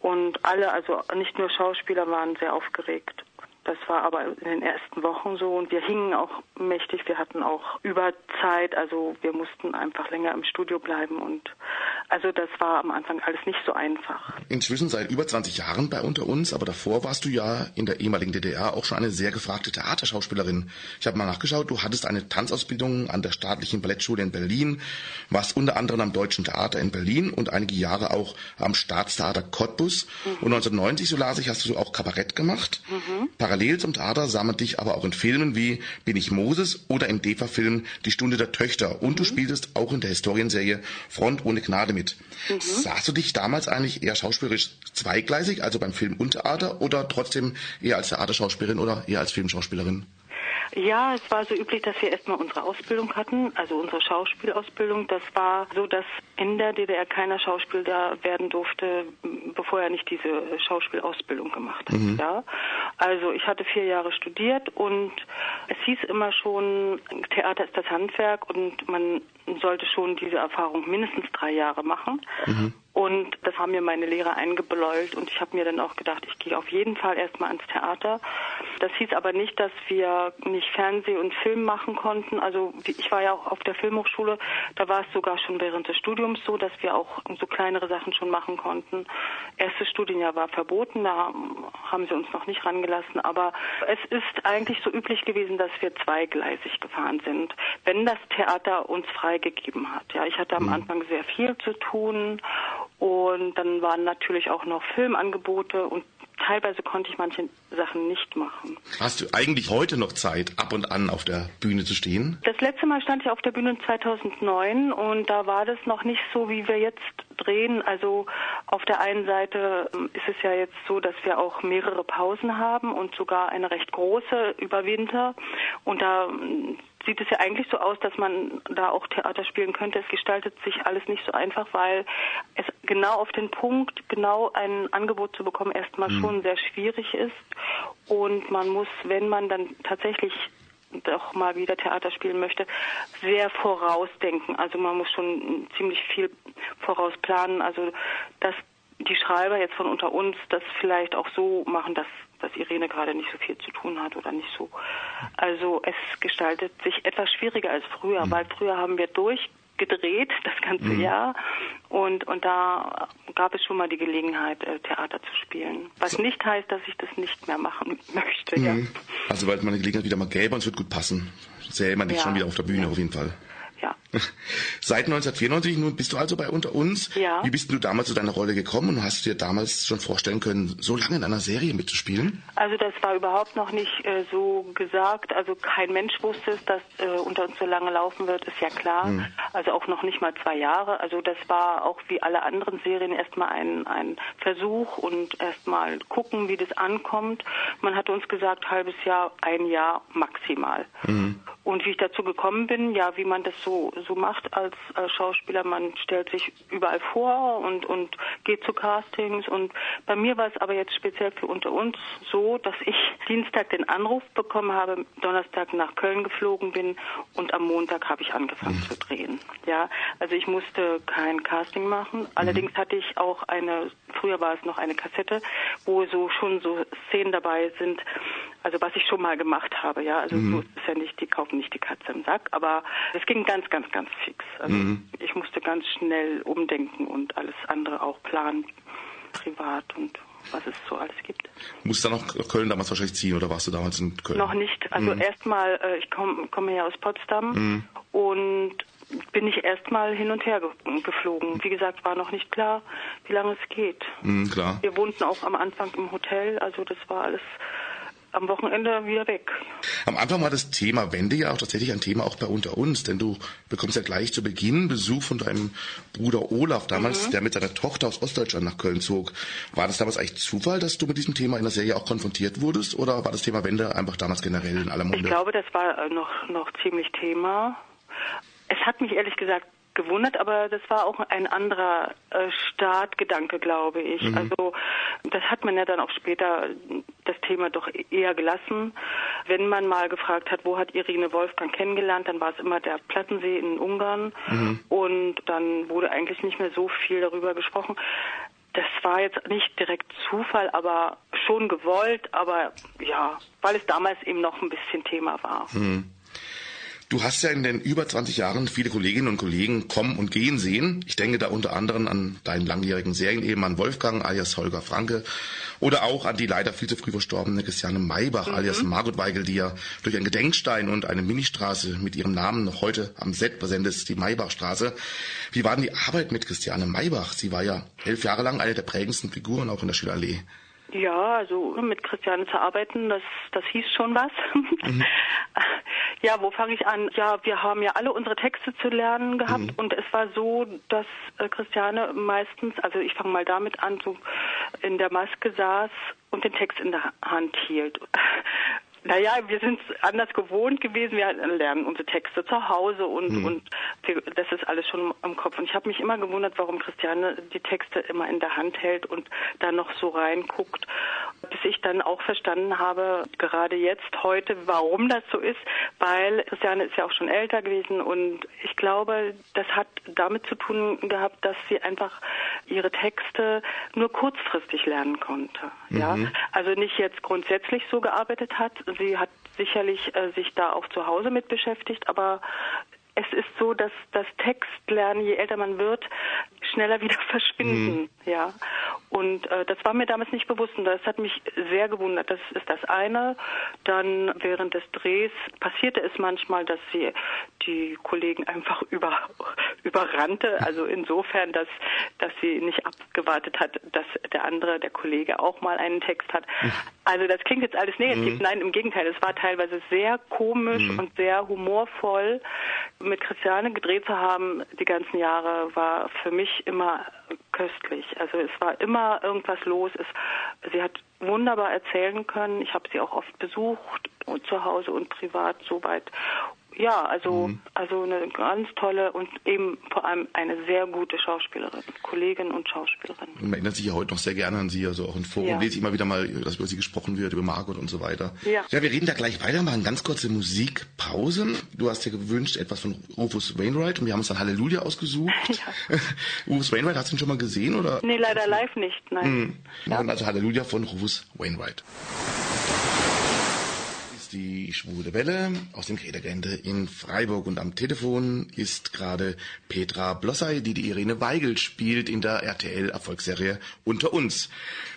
Und alle, also nicht nur Schauspieler, waren sehr aufgeregt. Das war aber in den ersten Wochen so und wir hingen auch mächtig. Wir hatten auch Überzeit, also wir mussten einfach länger im Studio bleiben und also das war am Anfang alles nicht so einfach. Inzwischen seit über 20 Jahren bei unter uns, aber davor warst du ja in der ehemaligen DDR auch schon eine sehr gefragte Theaterschauspielerin. Ich habe mal nachgeschaut, du hattest eine Tanzausbildung an der staatlichen Ballettschule in Berlin, warst unter anderem am Deutschen Theater in Berlin und einige Jahre auch am Staatstheater Cottbus. Mhm. Und 1990, so las ich, hast du auch Kabarett gemacht. Mhm. Parallel zum Theater sah man dich aber auch in Filmen wie Bin ich Moses oder im DEFA-Film Die Stunde der Töchter. Und mhm. du spieltest auch in der Historienserie Front ohne Gnade mit. Mhm. Sahst du dich damals eigentlich eher schauspielerisch zweigleisig, also beim Film und Theater, oder trotzdem eher als Theaterschauspielerin oder eher als Filmschauspielerin? Ja, es war so üblich, dass wir erstmal unsere Ausbildung hatten, also unsere Schauspielausbildung. Das war so, dass in der DDR keiner Schauspieler werden durfte, bevor er nicht diese Schauspielausbildung gemacht hat. Mhm. Ja, also ich hatte vier Jahre studiert und es hieß immer schon, Theater ist das Handwerk und man sollte schon diese Erfahrung mindestens drei Jahre machen. Mhm. Und das haben mir meine Lehrer eingebläut und ich habe mir dann auch gedacht, ich gehe auf jeden Fall erstmal ans Theater. Das hieß aber nicht, dass wir nicht Fernseh und Film machen konnten. Also ich war ja auch auf der Filmhochschule, da war es sogar schon während des Studiums so, dass wir auch so kleinere Sachen schon machen konnten. Erstes Studienjahr war verboten, da haben sie uns noch nicht rangelassen, aber es ist eigentlich so üblich gewesen, dass wir zweigleisig gefahren sind, wenn das Theater uns freigegeben hat. Ja, ich hatte am mhm. Anfang sehr viel zu tun Und dann waren natürlich auch noch Filmangebote und teilweise konnte ich manche Sachen nicht machen. Hast du eigentlich heute noch Zeit, ab und an auf der Bühne zu stehen? Das letzte Mal stand ich auf der Bühne 2009 und da war das noch nicht so, wie wir jetzt drehen. Also auf der einen Seite ähm, ist es ja jetzt so, dass wir auch mehrere Pausen haben und sogar eine recht große über Winter. Und da ähm, sieht es ja eigentlich so aus, dass man da auch Theater spielen könnte. Es gestaltet sich alles nicht so einfach, weil es genau auf den Punkt, genau ein Angebot zu bekommen, erstmal mhm. schon sehr schwierig ist. Und man muss, wenn man dann tatsächlich doch mal wieder Theater spielen möchte, sehr vorausdenken. Also man muss schon ziemlich viel vorausplanen. Also dass die Schreiber jetzt von unter uns das vielleicht auch so machen, dass dass Irene gerade nicht so viel zu tun hat oder nicht so. Also es gestaltet sich etwas schwieriger als früher, mhm. weil früher haben wir durchgedreht das ganze mhm. Jahr und und da gab es schon mal die Gelegenheit äh, Theater zu spielen. Was so. nicht heißt, dass ich das nicht mehr machen möchte. Mhm. Ja. Also weil man die Gelegenheit wieder mal gäbe und es wird gut passen. Sähe man dich ja. schon wieder auf der Bühne ja. auf jeden Fall. Ja. Seit 1994 nun bist du also bei unter uns. Ja. Wie bist du damals zu deiner Rolle gekommen und hast du dir damals schon vorstellen können, so lange in einer Serie mitzuspielen? Also das war überhaupt noch nicht äh, so gesagt. Also kein Mensch wusste es, dass äh, unter uns so lange laufen wird, ist ja klar. Hm. Also auch noch nicht mal zwei Jahre. Also das war auch wie alle anderen Serien erstmal ein, ein Versuch und erstmal gucken, wie das ankommt. Man hatte uns gesagt, halbes Jahr, ein Jahr maximal. Hm. Und wie ich dazu gekommen bin, ja, wie man das so, so macht als, als Schauspieler, man stellt sich überall vor und, und geht zu Castings. Und bei mir war es aber jetzt speziell für unter uns so, dass ich Dienstag den Anruf bekommen habe, Donnerstag nach Köln geflogen bin und am Montag habe ich angefangen mhm. zu drehen. Ja, also ich musste kein Casting machen. Mhm. Allerdings hatte ich auch eine, früher war es noch eine Kassette, wo so schon so Szenen dabei sind, also was ich schon mal gemacht habe, ja. Also mhm. so ist es ja nicht, die kaufen nicht die Katze im Sack, aber es ging ganz, ganz, ganz fix. Also mhm. ich musste ganz schnell umdenken und alles andere auch planen, privat und was es so alles gibt. Musst du dann nach Köln damals wahrscheinlich ziehen oder warst du damals in Köln? Noch nicht. Also mhm. erstmal, äh, ich komme komm ja aus Potsdam mhm. und bin ich erstmal hin und her geflogen. Wie gesagt, war noch nicht klar, wie lange es geht. Mhm, klar. Wir wohnten auch am Anfang im Hotel, also das war alles am Wochenende wieder weg. Am Anfang war das Thema Wende ja auch tatsächlich ein Thema auch bei unter uns, denn du bekommst ja gleich zu Beginn Besuch von deinem Bruder Olaf damals, mhm. der mit seiner Tochter aus Ostdeutschland nach Köln zog. War das damals eigentlich Zufall, dass du mit diesem Thema in der Serie auch konfrontiert wurdest oder war das Thema Wende einfach damals generell in aller Munde? Ich glaube, das war äh, noch, noch ziemlich Thema. Es hat mich ehrlich gesagt gewundert, aber das war auch ein anderer äh, Startgedanke, glaube ich. Mhm. Also das hat man ja dann auch später das Thema doch eher gelassen. Wenn man mal gefragt hat, wo hat Irene Wolfgang kennengelernt, dann war es immer der Plattensee in Ungarn mhm. und dann wurde eigentlich nicht mehr so viel darüber gesprochen. Das war jetzt nicht direkt Zufall, aber schon gewollt, aber ja, weil es damals eben noch ein bisschen Thema war. Mhm. Du hast ja in den über 20 Jahren viele Kolleginnen und Kollegen kommen und gehen sehen. Ich denke da unter anderem an deinen langjährigen Serienehemann Wolfgang alias Holger Franke oder auch an die leider viel zu früh verstorbene Christiane Maybach mhm. alias Margot Weigel, die ja durch einen Gedenkstein und eine Ministraße mit ihrem Namen noch heute am Set präsent ist, die Maybachstraße. Wie war denn die Arbeit mit Christiane Maybach? Sie war ja elf Jahre lang eine der prägendsten Figuren auch in der Schülerallee. Ja, also mit Christiane zu arbeiten, das, das hieß schon was. Mhm. Ja, wo fange ich an? Ja, wir haben ja alle unsere Texte zu lernen gehabt mhm. und es war so, dass äh, Christiane meistens, also ich fange mal damit an, so in der Maske saß und den Text in der Hand hielt. Naja, wir sind anders gewohnt gewesen. Wir lernen unsere Texte zu Hause und, mhm. und das ist alles schon im Kopf. Und ich habe mich immer gewundert, warum Christiane die Texte immer in der Hand hält und da noch so reinguckt. Bis ich dann auch verstanden habe, gerade jetzt, heute, warum das so ist, weil Christiane ist ja auch schon älter gewesen und ich glaube, das hat damit zu tun gehabt, dass sie einfach ihre Texte nur kurzfristig lernen konnte. Mhm. Ja, also nicht jetzt grundsätzlich so gearbeitet hat, sie hat sicherlich äh, sich da auch zu Hause mit beschäftigt, aber es ist so, dass das Textlernen, je älter man wird, schneller wieder verschwinden, mhm. ja. Und äh, das war mir damals nicht bewusst und das hat mich sehr gewundert. Das ist das eine. Dann während des Drehs passierte es manchmal, dass sie die Kollegen einfach über, überrannte. Also insofern, dass, dass sie nicht abgewartet hat, dass der andere, der Kollege auch mal einen Text hat. Also das klingt jetzt alles negativ. Mhm. Nein, im Gegenteil. Es war teilweise sehr komisch mhm. und sehr humorvoll. Mit Christiane gedreht zu haben die ganzen Jahre war für mich immer köstlich. Also es war immer irgendwas los. Es, sie hat wunderbar erzählen können. Ich habe sie auch oft besucht, zu Hause und privat soweit ja, also, mhm. also eine ganz tolle und eben vor allem eine sehr gute Schauspielerin, Kollegin und Schauspielerin. Man erinnert sich ja heute noch sehr gerne an sie, also auch in Forum ja. lese ich immer wieder mal, dass über sie gesprochen wird, über Margot und so weiter. Ja. ja, wir reden da gleich weiter, machen ganz kurze Musikpause. Du hast dir gewünscht etwas von Rufus Wainwright und wir haben uns dann Halleluja ausgesucht. Ja. Rufus Wainwright, hast du ihn schon mal gesehen oder? Nee, leider live nicht, nein. Mhm. Ja. Also Halleluja von Rufus Wainwright die Schwule Welle aus dem Kredergelände in Freiburg. Und am Telefon ist gerade Petra Blossay, die die Irene Weigel spielt in der RTL-Erfolgsserie Unter uns.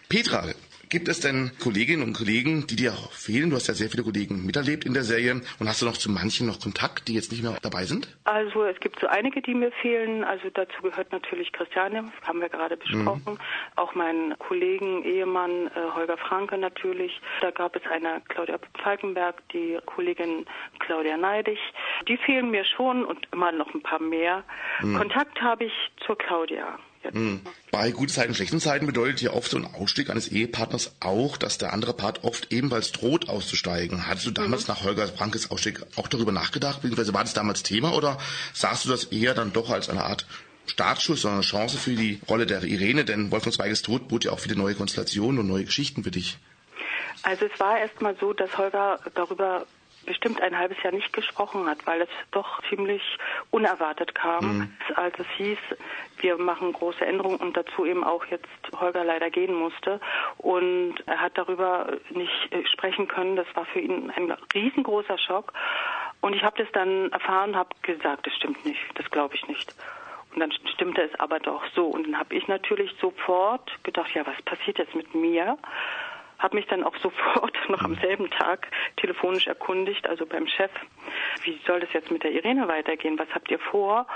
Petra, Gibt es denn Kolleginnen und Kollegen, die dir auch fehlen? Du hast ja sehr viele Kollegen miterlebt in der Serie. Und hast du noch zu manchen noch Kontakt, die jetzt nicht mehr dabei sind? Also es gibt so einige, die mir fehlen. Also dazu gehört natürlich Christiane, haben wir gerade besprochen. Mhm. Auch mein Kollegen, Ehemann äh, Holger Franke natürlich. Da gab es eine Claudia Falkenberg, die Kollegin Claudia Neidig. Die fehlen mir schon und immer noch ein paar mehr. Mhm. Kontakt habe ich zur Claudia. Mhm. Bei guten Zeiten, schlechten Zeiten bedeutet ja oft so ein Ausstieg eines Ehepartners auch, dass der andere Part oft ebenfalls droht auszusteigen. Hattest du damals mhm. nach Holger Frankes Ausstieg auch darüber nachgedacht, beziehungsweise war das damals Thema oder sahst du das eher dann doch als eine Art Startschuss, sondern eine Chance für die Rolle der Irene? Denn Wolfgang Zweiges Tod bot ja auch viele neue Konstellationen und neue Geschichten für dich. Also es war erst mal so, dass Holger darüber bestimmt ein halbes Jahr nicht gesprochen hat, weil es doch ziemlich unerwartet kam, mhm. als es hieß, wir machen große Änderungen und dazu eben auch jetzt Holger leider gehen musste. Und er hat darüber nicht äh, sprechen können. Das war für ihn ein riesengroßer Schock. Und ich habe das dann erfahren, habe gesagt, das stimmt nicht, das glaube ich nicht. Und dann stimmte es aber doch so. Und dann habe ich natürlich sofort gedacht, ja, was passiert jetzt mit mir? Habe mich dann auch sofort noch am selben Tag telefonisch erkundigt, also beim Chef, wie soll das jetzt mit der Irene weitergehen? Was habt ihr vor?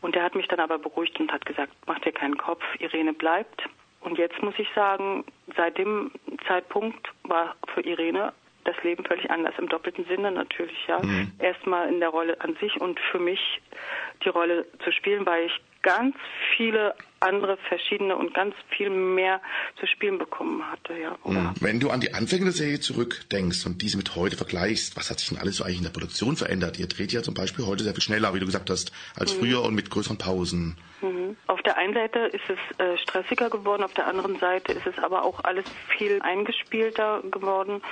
Und der hat mich dann aber beruhigt und hat gesagt, mach dir keinen Kopf, Irene bleibt. Und jetzt muss ich sagen, seit dem Zeitpunkt war für Irene das Leben völlig anders, im doppelten Sinne natürlich, ja. Mhm. Erstmal in der Rolle an sich und für mich die Rolle zu spielen, weil ich ganz viele andere verschiedene und ganz viel mehr zu spielen bekommen hatte, ja. Oder? Wenn du an die Anfänge der Serie zurückdenkst und diese mit heute vergleichst, was hat sich denn alles so eigentlich in der Produktion verändert? Ihr dreht ja zum Beispiel heute sehr viel schneller, wie du gesagt hast, als mhm. früher und mit größeren Pausen. Mhm. Auf der einen Seite ist es äh, stressiger geworden, auf der anderen Seite ist es aber auch alles viel eingespielter geworden.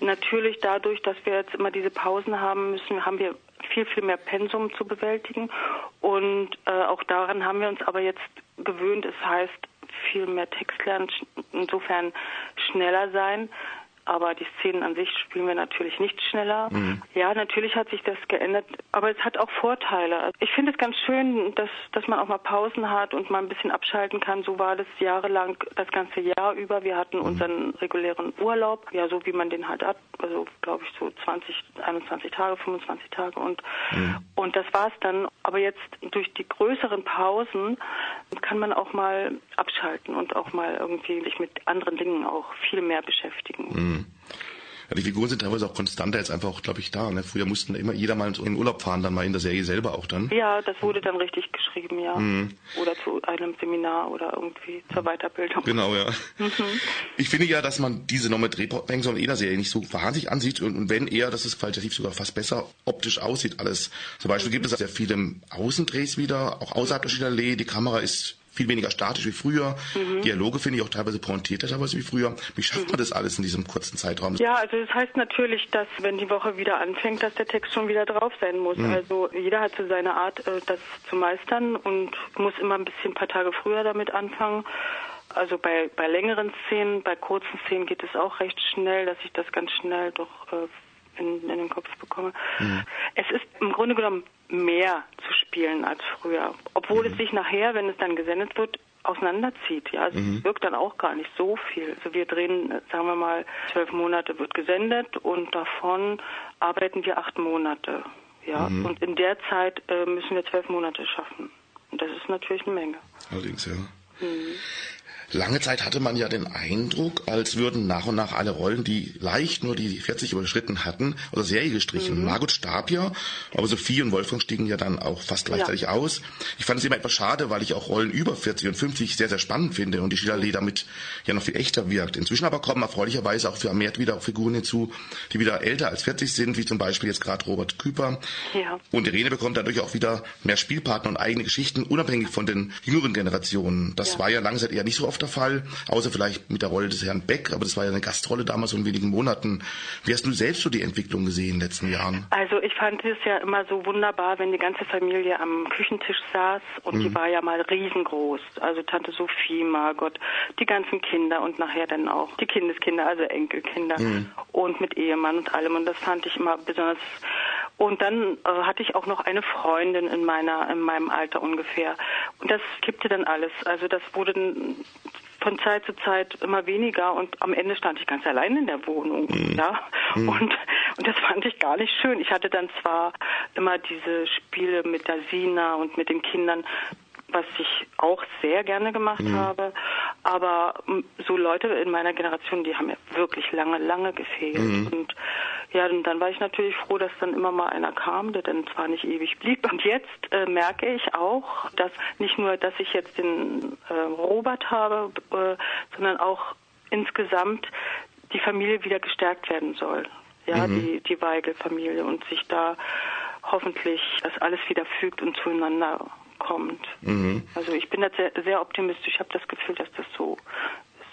Natürlich dadurch, dass wir jetzt immer diese Pausen haben müssen, haben wir viel, viel mehr Pensum zu bewältigen. Und äh, auch daran haben wir uns aber jetzt gewöhnt. Es heißt viel mehr Text lernen, insofern schneller sein aber die Szenen an sich spielen wir natürlich nicht schneller. Mhm. Ja, natürlich hat sich das geändert, aber es hat auch Vorteile. Ich finde es ganz schön, dass, dass man auch mal Pausen hat und mal ein bisschen abschalten kann. So war das jahrelang, das ganze Jahr über. Wir hatten mhm. unseren regulären Urlaub, ja, so wie man den halt hat, also glaube ich so 20, 21 Tage, 25 Tage und, mhm. und das war's dann. Aber jetzt durch die größeren Pausen kann man auch mal abschalten und auch mal irgendwie sich mit anderen Dingen auch viel mehr beschäftigen. Mhm. Ja, die Figuren sind teilweise auch konstanter jetzt einfach auch, glaube ich, da. Ne? Früher mussten immer jeder mal in Urlaub fahren, dann mal in der Serie selber auch dann. Ja, das wurde dann richtig geschrieben, ja. Mhm. Oder zu einem Seminar oder irgendwie zur Weiterbildung. Genau, ja. Mhm. Ich finde ja, dass man diese neue Drehbänke in der Serie nicht so wahnsinnig ansieht und, wenn eher, dass es qualitativ sogar fast besser optisch aussieht alles. Zum Beispiel gibt es sehr viele Außendrehs wieder, auch außerhalb der Chinalee. Die Kamera ist viel weniger statisch wie früher. Mhm. Dialoge finde ich auch teilweise pointierter teilweise wie früher. Wie schafft man das alles in diesem kurzen Zeitraum? Ja, also das heißt natürlich, dass wenn die Woche wieder anfängt, dass der Text schon wieder drauf sein muss. Mhm. Also jeder hat so seine Art, äh, das zu meistern und muss immer ein bisschen ein paar Tage früher damit anfangen. Also bei, bei längeren Szenen, bei kurzen Szenen geht es auch recht schnell, dass ich das ganz schnell doch äh, in, in den Kopf bekomme. Mhm. Es ist im Grunde genommen mehr zu spielen als früher. Obwohl mhm. es sich nachher, wenn es dann gesendet wird, auseinanderzieht. Ja, es mhm. wirkt dann auch gar nicht so viel. Also wir drehen, sagen wir mal, zwölf Monate wird gesendet und davon arbeiten wir acht Monate. Ja, mhm. und in der Zeit äh, müssen wir zwölf Monate schaffen. Und das ist natürlich eine Menge. Allerdings, ja. Mhm. Lange Zeit hatte man ja den Eindruck, als würden nach und nach alle Rollen, die leicht nur die 40 überschritten hatten, aus der Serie gestrichen. Mhm. Margot starb ja, aber Sophie und Wolfgang stiegen ja dann auch fast gleichzeitig ja. aus. Ich fand es immer etwas schade, weil ich auch Rollen über 40 und 50 sehr, sehr spannend finde und die Schillerlee damit ja noch viel echter wirkt. Inzwischen aber kommen erfreulicherweise auch vermehrt wieder Figuren hinzu, die wieder älter als 40 sind, wie zum Beispiel jetzt gerade Robert Küper. Ja. Und Irene bekommt dadurch auch wieder mehr Spielpartner und eigene Geschichten, unabhängig von den jüngeren Generationen. Das ja. war ja lange Zeit eher nicht so oft der Fall, außer vielleicht mit der Rolle des Herrn Beck, aber das war ja eine Gastrolle damals in wenigen Monaten. Wie hast du selbst so die Entwicklung gesehen in den letzten Jahren? Also ich fand es ja immer so wunderbar, wenn die ganze Familie am Küchentisch saß und mhm. die war ja mal riesengroß. Also Tante Sophie, Margot, die ganzen Kinder und nachher dann auch die Kindeskinder, also Enkelkinder mhm. und mit Ehemann und allem. Und das fand ich immer besonders und dann äh, hatte ich auch noch eine Freundin in meiner in meinem Alter ungefähr. Und das kippte dann alles. Also das wurde von Zeit zu Zeit immer weniger und am Ende stand ich ganz allein in der Wohnung, mhm. ja. Mhm. Und, und das fand ich gar nicht schön. Ich hatte dann zwar immer diese Spiele mit der Sina und mit den Kindern, was ich auch sehr gerne gemacht mhm. habe. Aber so Leute in meiner Generation, die haben mir wirklich lange, lange gefehlt. Mhm. Und ja, und dann war ich natürlich froh, dass dann immer mal einer kam, der dann zwar nicht ewig blieb. Und jetzt äh, merke ich auch, dass nicht nur, dass ich jetzt den äh, Robert habe, äh, sondern auch insgesamt die Familie wieder gestärkt werden soll. Ja, mhm. die, die Weigel-Familie und sich da hoffentlich das alles wieder fügt und zueinander kommt. Mhm. Also ich bin da sehr, sehr optimistisch. Ich habe das Gefühl, dass das so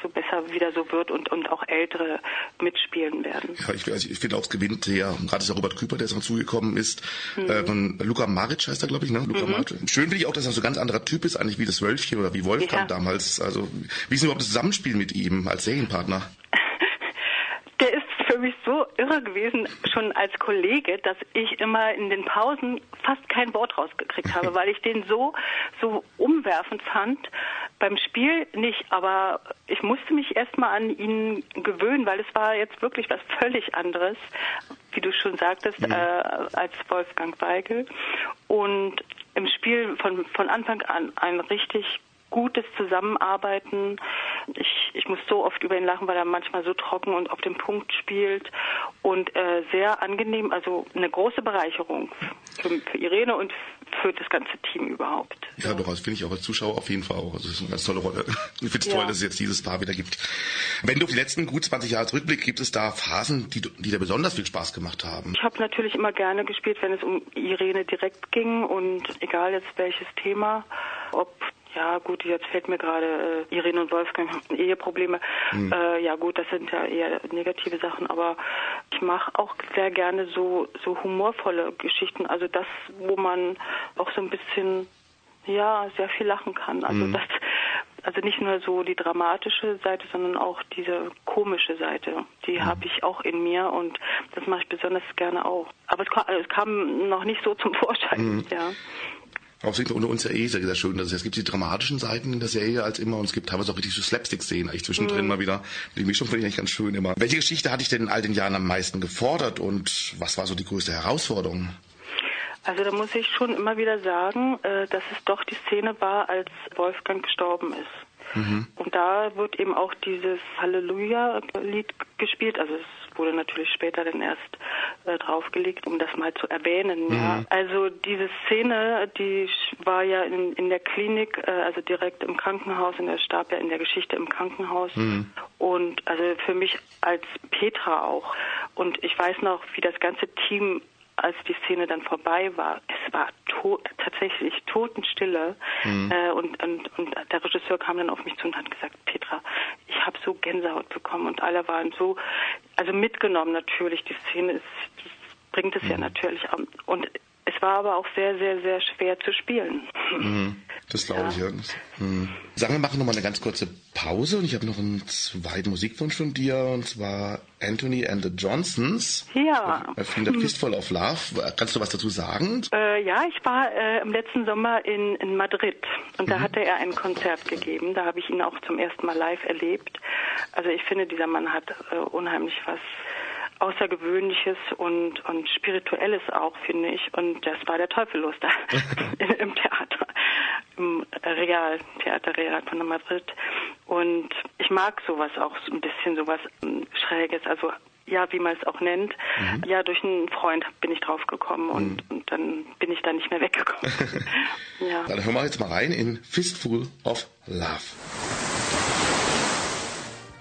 so besser wieder so wird und, und auch Ältere mitspielen werden. Ja, ich, also ich finde auch, es gewinnt der, gerade ist der Robert Küper, der jetzt dazugekommen ist, mhm. äh, von Luca Maric heißt er, glaube ich, ne? Luca mhm. Maric. Schön finde ich auch, dass er so ein ganz anderer Typ ist, eigentlich wie das Wölfchen oder wie Wolfgang ja. damals. Also, wie ist denn überhaupt das Zusammenspiel mit ihm als Serienpartner? Für mich so irre gewesen, schon als Kollege, dass ich immer in den Pausen fast kein Wort rausgekriegt habe, weil ich den so, so umwerfend fand. Beim Spiel nicht, aber ich musste mich erstmal an ihn gewöhnen, weil es war jetzt wirklich was völlig anderes, wie du schon sagtest, mhm. äh, als Wolfgang Weigel. Und im Spiel von, von Anfang an ein richtig gutes Zusammenarbeiten. Ich, ich muss so oft über ihn lachen, weil er manchmal so trocken und auf den Punkt spielt und äh, sehr angenehm, also eine große Bereicherung für, für Irene und für das ganze Team überhaupt. Ja, doch, das finde ich auch als Zuschauer auf jeden Fall auch. Also das ist eine ganz tolle Rolle. Ich finde es ja. toll, dass es jetzt dieses Paar wieder gibt. Wenn du auf die letzten gut 20 Jahre zurückblickst, gibt es da Phasen, die, die dir besonders viel Spaß gemacht haben? Ich habe natürlich immer gerne gespielt, wenn es um Irene direkt ging und egal jetzt welches Thema, ob ja, gut, jetzt fällt mir gerade äh, Irene und Wolfgang haben Eheprobleme. Mhm. Äh, ja, gut, das sind ja eher negative Sachen, aber ich mache auch sehr gerne so so humorvolle Geschichten, also das, wo man auch so ein bisschen ja, sehr viel lachen kann. Also mhm. das also nicht nur so die dramatische Seite, sondern auch diese komische Seite. Die mhm. habe ich auch in mir und das mache ich besonders gerne auch. Aber es kam, es kam noch nicht so zum Vorschein, mhm. ja. Außerdem unter uns ja eh sehr, sehr schön. dass es gibt die dramatischen Seiten in der Serie als immer und es gibt teilweise auch richtig so Slapstick-Szenen, eigentlich zwischendrin mhm. mal wieder. Die Mischung finde ich eigentlich ganz schön immer. Welche Geschichte hatte ich denn in all den Jahren am meisten gefordert und was war so die größte Herausforderung? Also da muss ich schon immer wieder sagen, äh, dass es doch die Szene war, als Wolfgang gestorben ist. Mhm. Und da wird eben auch dieses Halleluja-Lied gespielt. Also es wurde natürlich später dann erst äh, draufgelegt, um das mal zu erwähnen. Mhm. Ja. Also diese Szene, die war ja in, in der Klinik, äh, also direkt im Krankenhaus, und er starb ja in der Geschichte im Krankenhaus. Mhm. Und also für mich als Petra auch. Und ich weiß noch, wie das ganze Team als die Szene dann vorbei war, es war to tatsächlich Totenstille. Mhm. Äh, und, und, und der Regisseur kam dann auf mich zu und hat gesagt, Petra, ich habe so Gänsehaut bekommen und alle waren so, also mitgenommen natürlich. Die Szene ist, bringt es mhm. ja natürlich. Und es war aber auch sehr, sehr, sehr schwer zu spielen. Mhm. Das glaube ich, ja. Hm. Sagen wir machen nochmal eine ganz kurze Pause und ich habe noch einen zweiten Musikwunsch von dir und zwar Anthony and the Johnsons. Ja. Erfinder hm. Fistful of Love. Kannst du was dazu sagen? Äh, ja, ich war äh, im letzten Sommer in, in Madrid und da mhm. hatte er ein Konzert gegeben. Da habe ich ihn auch zum ersten Mal live erlebt. Also ich finde, dieser Mann hat äh, unheimlich was Außergewöhnliches und, und Spirituelles auch, finde ich. Und das war der Teufel los da im Theater, im Real, Theater Real von Madrid. Und ich mag sowas auch, so ein bisschen sowas Schräges, also ja, wie man es auch nennt. Mhm. Ja, durch einen Freund bin ich draufgekommen und, mhm. und dann bin ich da nicht mehr weggekommen. ja. Dann hören wir jetzt mal rein in Fistful of Love.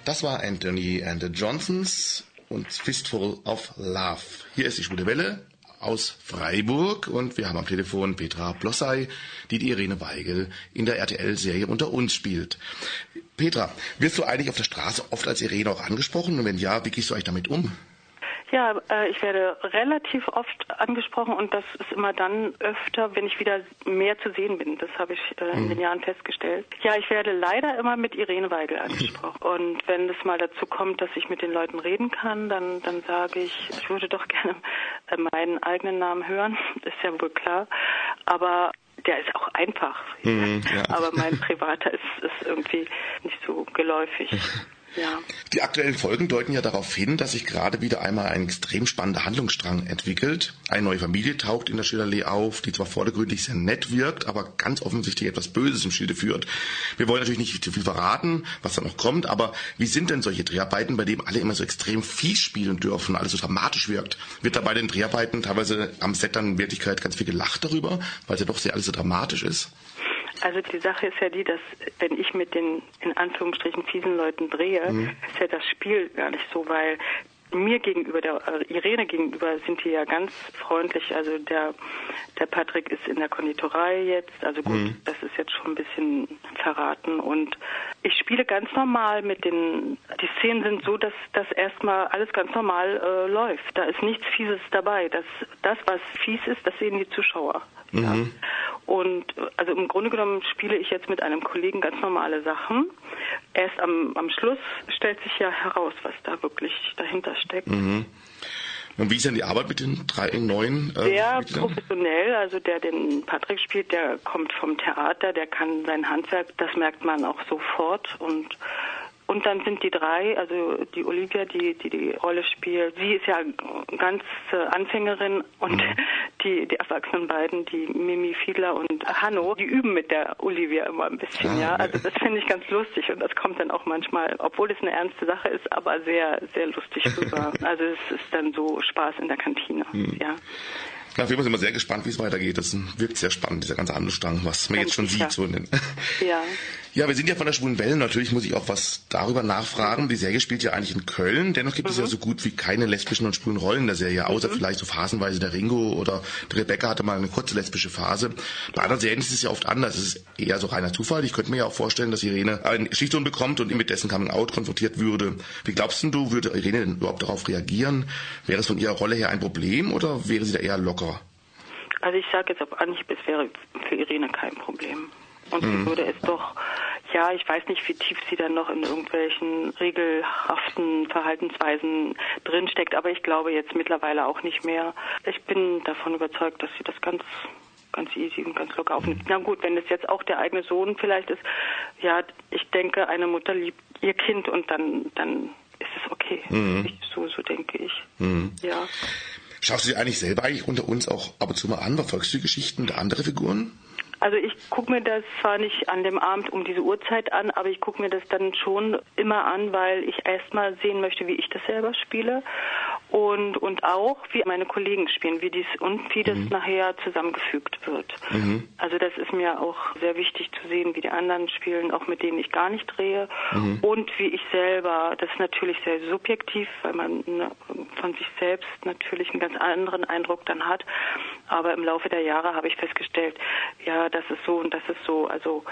Das war Anthony and the Johnsons und Fistful of Love. Hier ist die Schwule Welle aus Freiburg und wir haben am Telefon Petra Blossay, die die Irene Weigel in der RTL-Serie unter uns spielt. Petra, wirst du eigentlich auf der Straße oft als Irene auch angesprochen und wenn ja, wie gehst du eigentlich damit um? Ja, äh, ich werde relativ oft angesprochen und das ist immer dann öfter, wenn ich wieder mehr zu sehen bin. Das habe ich äh, in mhm. den Jahren festgestellt. Ja, ich werde leider immer mit Irene Weigel angesprochen. Und wenn es mal dazu kommt, dass ich mit den Leuten reden kann, dann, dann sage ich, ich würde doch gerne äh, meinen eigenen Namen hören. Ist ja wohl klar. Aber der ist auch einfach. Mhm, ja. Aber mein privater ist, ist irgendwie nicht so geläufig. Ja. Die aktuellen Folgen deuten ja darauf hin, dass sich gerade wieder einmal ein extrem spannender Handlungsstrang entwickelt. Eine neue Familie taucht in der Schilderlee auf, die zwar vordergründig sehr nett wirkt, aber ganz offensichtlich etwas Böses im Schilde führt. Wir wollen natürlich nicht zu viel verraten, was da noch kommt, aber wie sind denn solche Dreharbeiten, bei denen alle immer so extrem fies spielen dürfen, alles so dramatisch wirkt? Wird da bei den Dreharbeiten teilweise am Set dann in Wirklichkeit ganz viel gelacht darüber, weil es ja doch sehr alles so dramatisch ist? Also die Sache ist ja die, dass wenn ich mit den in Anführungsstrichen fiesen Leuten drehe, mhm. ist ja das Spiel gar nicht so, weil mir gegenüber, der Irene gegenüber sind die ja ganz freundlich. Also der, der Patrick ist in der Konditorei jetzt. Also gut, mhm. das ist jetzt schon ein bisschen verraten. Und ich spiele ganz normal mit den, die Szenen sind so, dass das erstmal alles ganz normal äh, läuft. Da ist nichts Fieses dabei. Das, das, was fies ist, das sehen die Zuschauer. Mhm. Ja. Und also im Grunde genommen spiele ich jetzt mit einem Kollegen ganz normale Sachen. Erst am, am Schluss stellt sich ja heraus, was da wirklich dahinter steckt. Mhm. Und wie ist denn die Arbeit mit den drei neuen? Äh, Sehr professionell. Also der den Patrick spielt, der kommt vom Theater, der kann sein Handwerk, das merkt man auch sofort und und dann sind die drei, also die Olivia, die die, die Rolle spielt, sie ist ja ganz äh, Anfängerin und mhm. die, die erwachsenen beiden, die Mimi Fiedler und Hanno, die üben mit der Olivia immer ein bisschen, ah, ja. Also das finde ich ganz lustig und das kommt dann auch manchmal, obwohl es eine ernste Sache ist, aber sehr, sehr lustig rüber. also es ist dann so Spaß in der Kantine, mhm. ja. Ja, auf jeden Fall sind wir sehr gespannt, wie es weitergeht. Das wirkt sehr spannend, dieser ganze Handelsstrang, was man jetzt schon sicher. sieht. So in den ja. Ja, wir sind ja von der Schwulen Welle. Natürlich muss ich auch was darüber nachfragen. Die Serie spielt ja eigentlich in Köln. Dennoch gibt mhm. es ja mhm. so gut wie keine lesbischen und schwulen Rollen in der Serie, außer mhm. vielleicht so phasenweise der Ringo oder der Rebecca hatte mal eine kurze lesbische Phase. Bei anderen Serien ist es ja oft anders. Es ist eher so reiner Zufall. Ich könnte mir ja auch vorstellen, dass Irene einen Schlichtung bekommt und mit dessen Coming-out konfrontiert würde. Wie glaubst du, würde Irene denn überhaupt darauf reagieren? Wäre es von ihrer Rolle her ein Problem oder wäre sie da eher locker? Also ich sage jetzt auf Anhieb, es wäre für Irene kein Problem. Und mhm. sie würde es doch, ja, ich weiß nicht, wie tief sie dann noch in irgendwelchen regelhaften Verhaltensweisen drinsteckt, aber ich glaube jetzt mittlerweile auch nicht mehr. Ich bin davon überzeugt, dass sie das ganz ganz easy und ganz locker aufnimmt. Na gut, wenn es jetzt auch der eigene Sohn vielleicht ist, ja, ich denke, eine Mutter liebt ihr Kind und dann, dann ist es okay. Mhm. So, so denke ich. Mhm. Ja. Schaust du dir eigentlich selber eigentlich unter uns auch ab und zu mal an? Verfolgst du Geschichten der andere Figuren? Also ich gucke mir das zwar nicht an dem Abend um diese Uhrzeit an, aber ich gucke mir das dann schon immer an, weil ich erstmal sehen möchte, wie ich das selber spiele und, und auch, wie meine Kollegen spielen, wie dies und wie das mhm. nachher zusammengefügt wird. Mhm. Also das ist mir auch sehr wichtig zu sehen, wie die anderen spielen, auch mit denen ich gar nicht drehe mhm. und wie ich selber, das ist natürlich sehr subjektiv, weil man ne, von sich selbst natürlich einen ganz anderen Eindruck dann hat, aber im Laufe der Jahre habe ich festgestellt, ja, das ist so und das ist so, also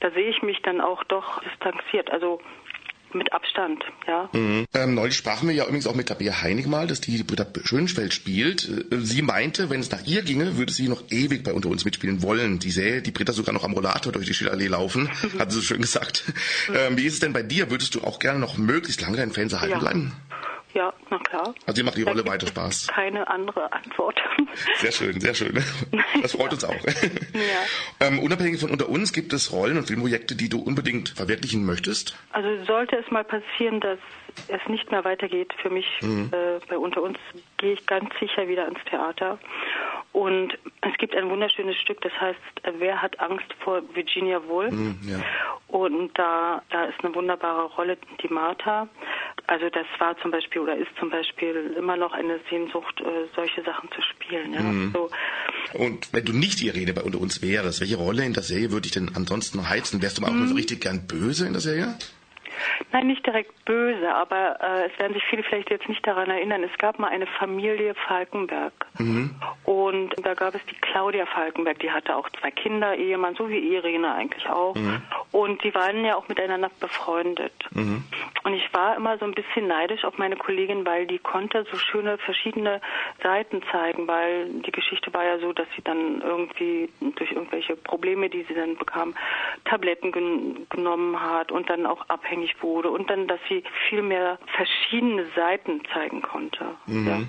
da sehe ich mich dann auch doch distanziert, also mit Abstand, ja. Mhm. Ähm, neulich sprachen wir ja übrigens auch mit Tabea Heinig mal, dass die Britta Schönfeld spielt. Äh, sie meinte, wenn es nach ihr ginge, würde sie noch ewig bei unter uns mitspielen wollen. Die sähe die Britta sogar noch am Rollator durch die Schillallee laufen, hat sie so schön gesagt. Ähm, wie ist es denn bei dir? Würdest du auch gerne noch möglichst lange dein Fans erhalten Ja. bleiben? Ja, na klar. Also dir macht die Da Rolle weiter Spaß. Keine andere Antwort. Sehr schön, sehr schön. Das freut uns auch. Ja. Ähm, unabhängig von unter uns gibt es Rollen und Filmprojekte, die du unbedingt verwirklichen möchtest. Also sollte es mal passieren, dass es nicht mehr weitergeht für mich Mhm. äh, bei unter uns, gehe ich ganz sicher wieder ins Theater. Und es gibt ein wunderschönes Stück, das heißt Wer hat Angst vor Virginia Woolf? Mhm, ja. Und da, da ist eine wunderbare Rolle, die Martha. Also das war zum Beispiel oder ist zum Beispiel immer noch eine Sehnsucht, äh, solche Sachen zu spielen. Ja? Mhm. So, Und wenn du nicht die Irene bei unter uns wärst, welche Rolle in der Serie würde dich denn ansonsten noch heizen? Wärst du mal auch Mhm. so richtig gern böse in der Serie? Nein, nicht direkt böse, aber äh, es werden sich viele vielleicht jetzt nicht daran erinnern. Es gab mal eine Familie Falkenberg. Und da gab es die Claudia Falkenberg, die hatte auch zwei Kinder, Ehemann, so wie Irene eigentlich auch. Und die waren ja auch miteinander befreundet. Und ich war immer so ein bisschen neidisch auf meine Kollegin, weil die konnte so schöne verschiedene Seiten zeigen, weil die Geschichte war ja so, dass sie dann irgendwie durch irgendwelche Probleme, die sie dann bekam, Tabletten gen genommen hat und dann auch abhängig wurde und dann, dass sie viel mehr verschiedene Seiten zeigen konnte. Ja.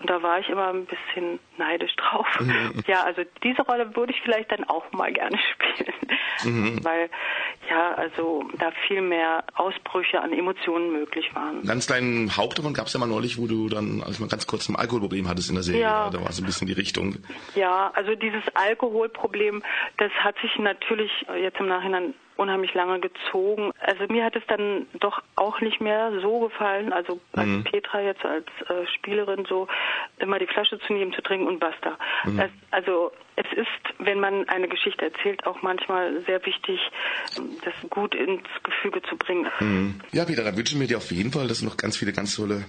Und da war ich immer ein bisschen neidisch drauf. Ja, also diese Rolle würde ich vielleicht dann auch mal gerne spielen, weil ja, also da viel mehr Ausbrüche an Emotionen möglich waren. Ganz kleinen Haupt davon gab es ja mal neulich, wo du dann, als mal ganz kurz ein Alkoholproblem hattest in der Serie. Ja. Da war so ein bisschen die Richtung. Ja, also dieses Alkoholproblem, das hat sich natürlich jetzt im Nachhinein unheimlich lange gezogen. Also mir hat es dann doch auch nicht mehr so gefallen, also als Petra jetzt als äh, Spielerin so immer die Flasche zu nehmen, zu trinken und basta. Das, also es ist, wenn man eine Geschichte erzählt, auch manchmal sehr wichtig, das gut ins Gefüge zu bringen. Ja, Peter, da wünschen wir dir auf jeden Fall, dass du noch ganz viele ganz tolle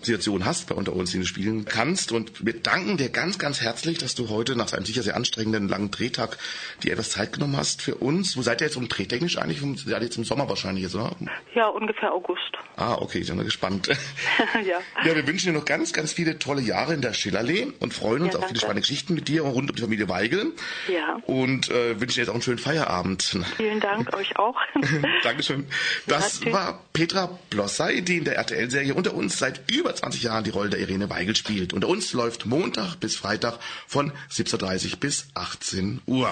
Situationen hast bei unter uns, die du spielen kannst. Und wir danken dir ganz, ganz herzlich, dass du heute nach einem sicher sehr anstrengenden langen Drehtag dir etwas Zeit genommen hast für uns. Wo seid ihr jetzt um drehtechnisch eigentlich? Seid ihr jetzt im Sommer wahrscheinlich jetzt, oder? Ja, ungefähr August. Ah, okay, ich bin mal gespannt. ja. Ja, wir wünschen dir noch ganz, ganz viele tolle Jahre in der Schillerlee und freuen uns Ja, auf viele spannende Geschichten mit dir rund um die Familie Weigel. Ja. Und äh, wünschen dir jetzt auch einen schönen Feierabend. Vielen Dank euch auch. Dankeschön. Das Ja, war Petra Blossay, die in der RTL-Serie unter uns seit über 20 Jahren die Rolle der Irene Weigel spielt. Unter uns läuft Montag bis Freitag von 17.30 bis 18 Uhr.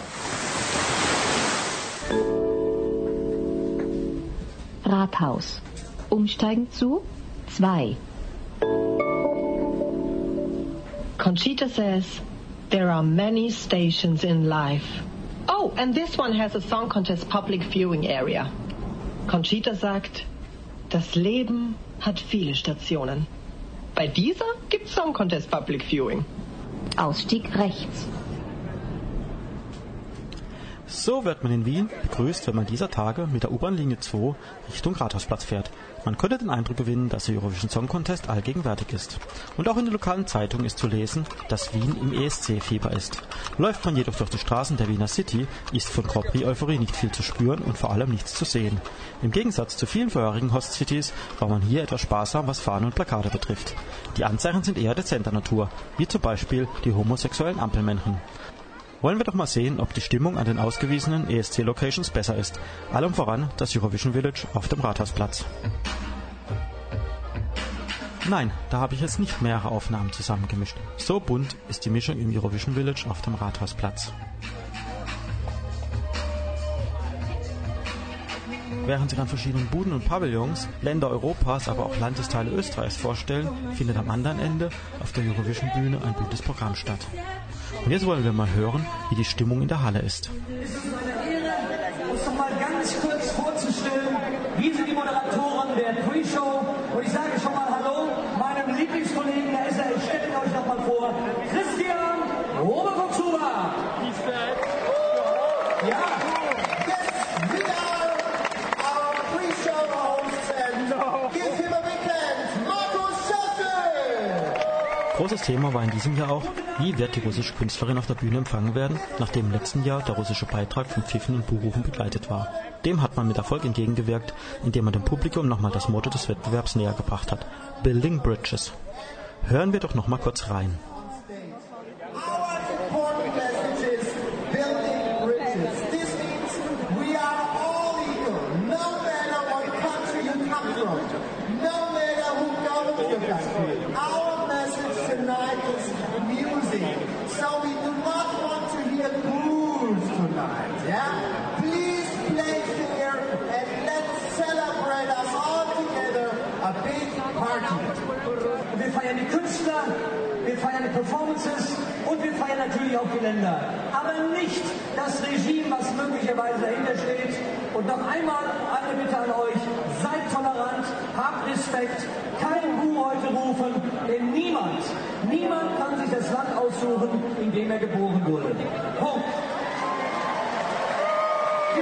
Rathaus. Umsteigen zu 2. Conchita says, There are many stations in life. Oh, and this one has a song contest public viewing area. Conchita sagt, das Leben hat viele Stationen. Bei dieser gibt's Song Contest Public Viewing. Ausstieg rechts. So wird man in Wien begrüßt, wenn man dieser Tage mit der U-Bahn-Linie 2 Richtung Rathausplatz fährt. Man könnte den Eindruck gewinnen, dass der Eurovision Song Contest allgegenwärtig ist. Und auch in der lokalen Zeitung ist zu lesen, dass Wien im ESC-Fieber ist. Läuft man jedoch durch die Straßen der Wiener City, ist von Grand Prix-Euphorie nicht viel zu spüren und vor allem nichts zu sehen. Im Gegensatz zu vielen vorherigen Host-Cities war man hier etwas sparsam, was Fahnen und Plakate betrifft. Die Anzeichen sind eher dezenter Natur, wie zum Beispiel die homosexuellen Ampelmännchen. Wollen wir doch mal sehen, ob die Stimmung an den ausgewiesenen ESC-Locations besser ist. Allem voran das Eurovision Village auf dem Rathausplatz. Nein, da habe ich jetzt nicht mehrere Aufnahmen zusammengemischt. So bunt ist die Mischung im Eurovision Village auf dem Rathausplatz. Während sich an verschiedenen Buden und Pavillons Länder Europas, aber auch Landesteile Österreichs vorstellen, findet am anderen Ende auf der Eurovision-Bühne ein buntes Programm statt. Und jetzt wollen wir mal hören, wie die Stimmung in der Halle ist. Es ist eine Ehre, uns noch mal ganz kurz vorzustellen. Wir sind die Moderatoren der Pre-Show und ich sage schon mal Großes Thema war in diesem Jahr auch Wie wird die russische Künstlerin auf der Bühne empfangen werden, nachdem im letzten Jahr der russische Beitrag von Pfiffen und Buhrufen begleitet war? Dem hat man mit Erfolg entgegengewirkt, indem man dem Publikum nochmal das Motto des Wettbewerbs näher gebracht hat: Building Bridges. Hören wir doch nochmal kurz rein. Performances und wir feiern natürlich auch die Länder. Aber nicht das Regime, was möglicherweise dahinter steht. Und noch einmal eine Bitte an euch, seid tolerant, habt Respekt, kein Bu heute rufen, denn niemand, niemand kann sich das Land aussuchen, in dem er geboren wurde. Punkt.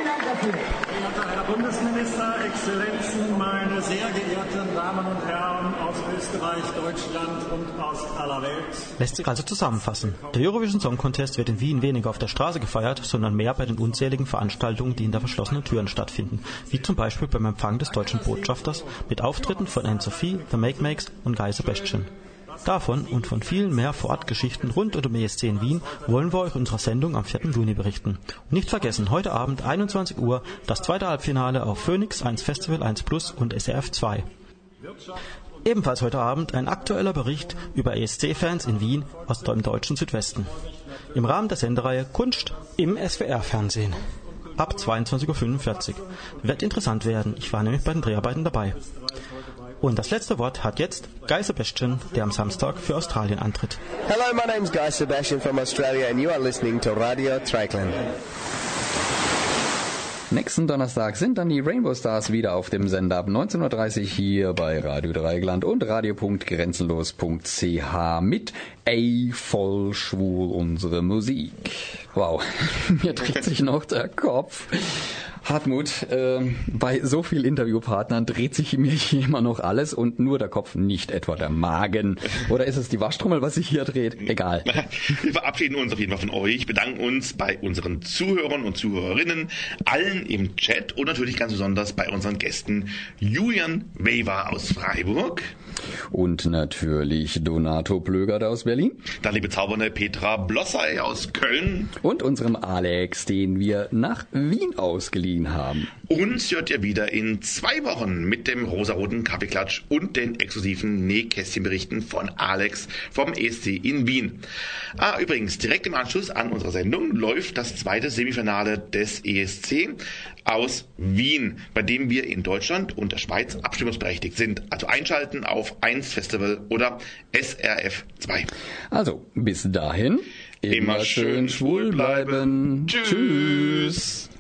Vielen Dank dafür. Verehrter Herr Bundesminister, Exzellenzen, meine sehr geehrten Damen und Herren aus Österreich, Deutschland und aus aller Welt. Lässt sich also zusammenfassen. Der Eurovision Song Contest wird in Wien weniger auf der Straße gefeiert, sondern mehr bei den unzähligen Veranstaltungen, die hinter verschlossenen Türen stattfinden, wie zum Beispiel beim Empfang des deutschen Botschafters mit Auftritten von Anne-Sophie, The Make Makes und Guy Sebastian. Davon und von vielen mehr Vorortgeschichten rund um den ESC in Wien wollen wir euch unserer Sendung am 4. Juni berichten. Und nicht vergessen, heute Abend 21 Uhr das zweite Halbfinale auf Phoenix 1 Festival 1 Plus und SRF 2. Ebenfalls heute Abend ein aktueller Bericht über ESC-Fans in Wien aus dem deutschen Südwesten. Im Rahmen der Sendereihe Kunst im SWR-Fernsehen. Ab 22.45 Uhr. Wird interessant werden. Ich war nämlich bei den Dreharbeiten dabei. Und das letzte Wort hat jetzt Guy Sebastian, der am Samstag für Australien antritt. Hello, my name's Guy Sebastian from Australia and you are listening to Radio Trackland. Nächsten Donnerstag sind dann die Rainbow Stars wieder auf dem Sender ab 19.30 Uhr hier bei Radio Dreigland und radio.grenzenlos.ch mit Ey, voll schwul unsere Musik. Wow, mir dreht sich noch der Kopf. Hartmut, äh, bei so vielen Interviewpartnern dreht sich mir hier immer noch alles und nur der Kopf, nicht etwa der Magen. Oder ist es die Waschtrommel, was sich hier dreht? Egal. Wir verabschieden uns auf jeden Fall von euch, bedanken uns bei unseren Zuhörern und Zuhörerinnen, allen im Chat und natürlich ganz besonders bei unseren Gästen Julian Weber aus Freiburg. Und natürlich Donato Plögert aus Berlin. Dann liebe zaubernde Petra Blossay aus Köln. Und unserem Alex, den wir nach Wien ausgeliehen haben. Uns hört ihr wieder in zwei Wochen mit dem rosaroten Kaffeeklatsch und den exklusiven Nähkästchenberichten von Alex vom ESC in Wien. Ah, übrigens, direkt im Anschluss an unsere Sendung läuft das zweite Semifinale des ESC aus Wien, bei dem wir in Deutschland und der Schweiz abstimmungsberechtigt sind. Also einschalten auf 1 Festival oder SRF 2. Also, bis dahin. Immer, immer schön schwul bleiben. Tschüss. Tschüss.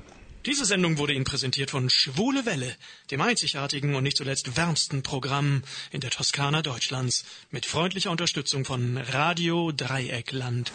Diese Sendung wurde Ihnen präsentiert von Schwule Welle, dem einzigartigen und nicht zuletzt wärmsten Programm in der Toskana Deutschlands, mit freundlicher Unterstützung von Radio Dreieckland.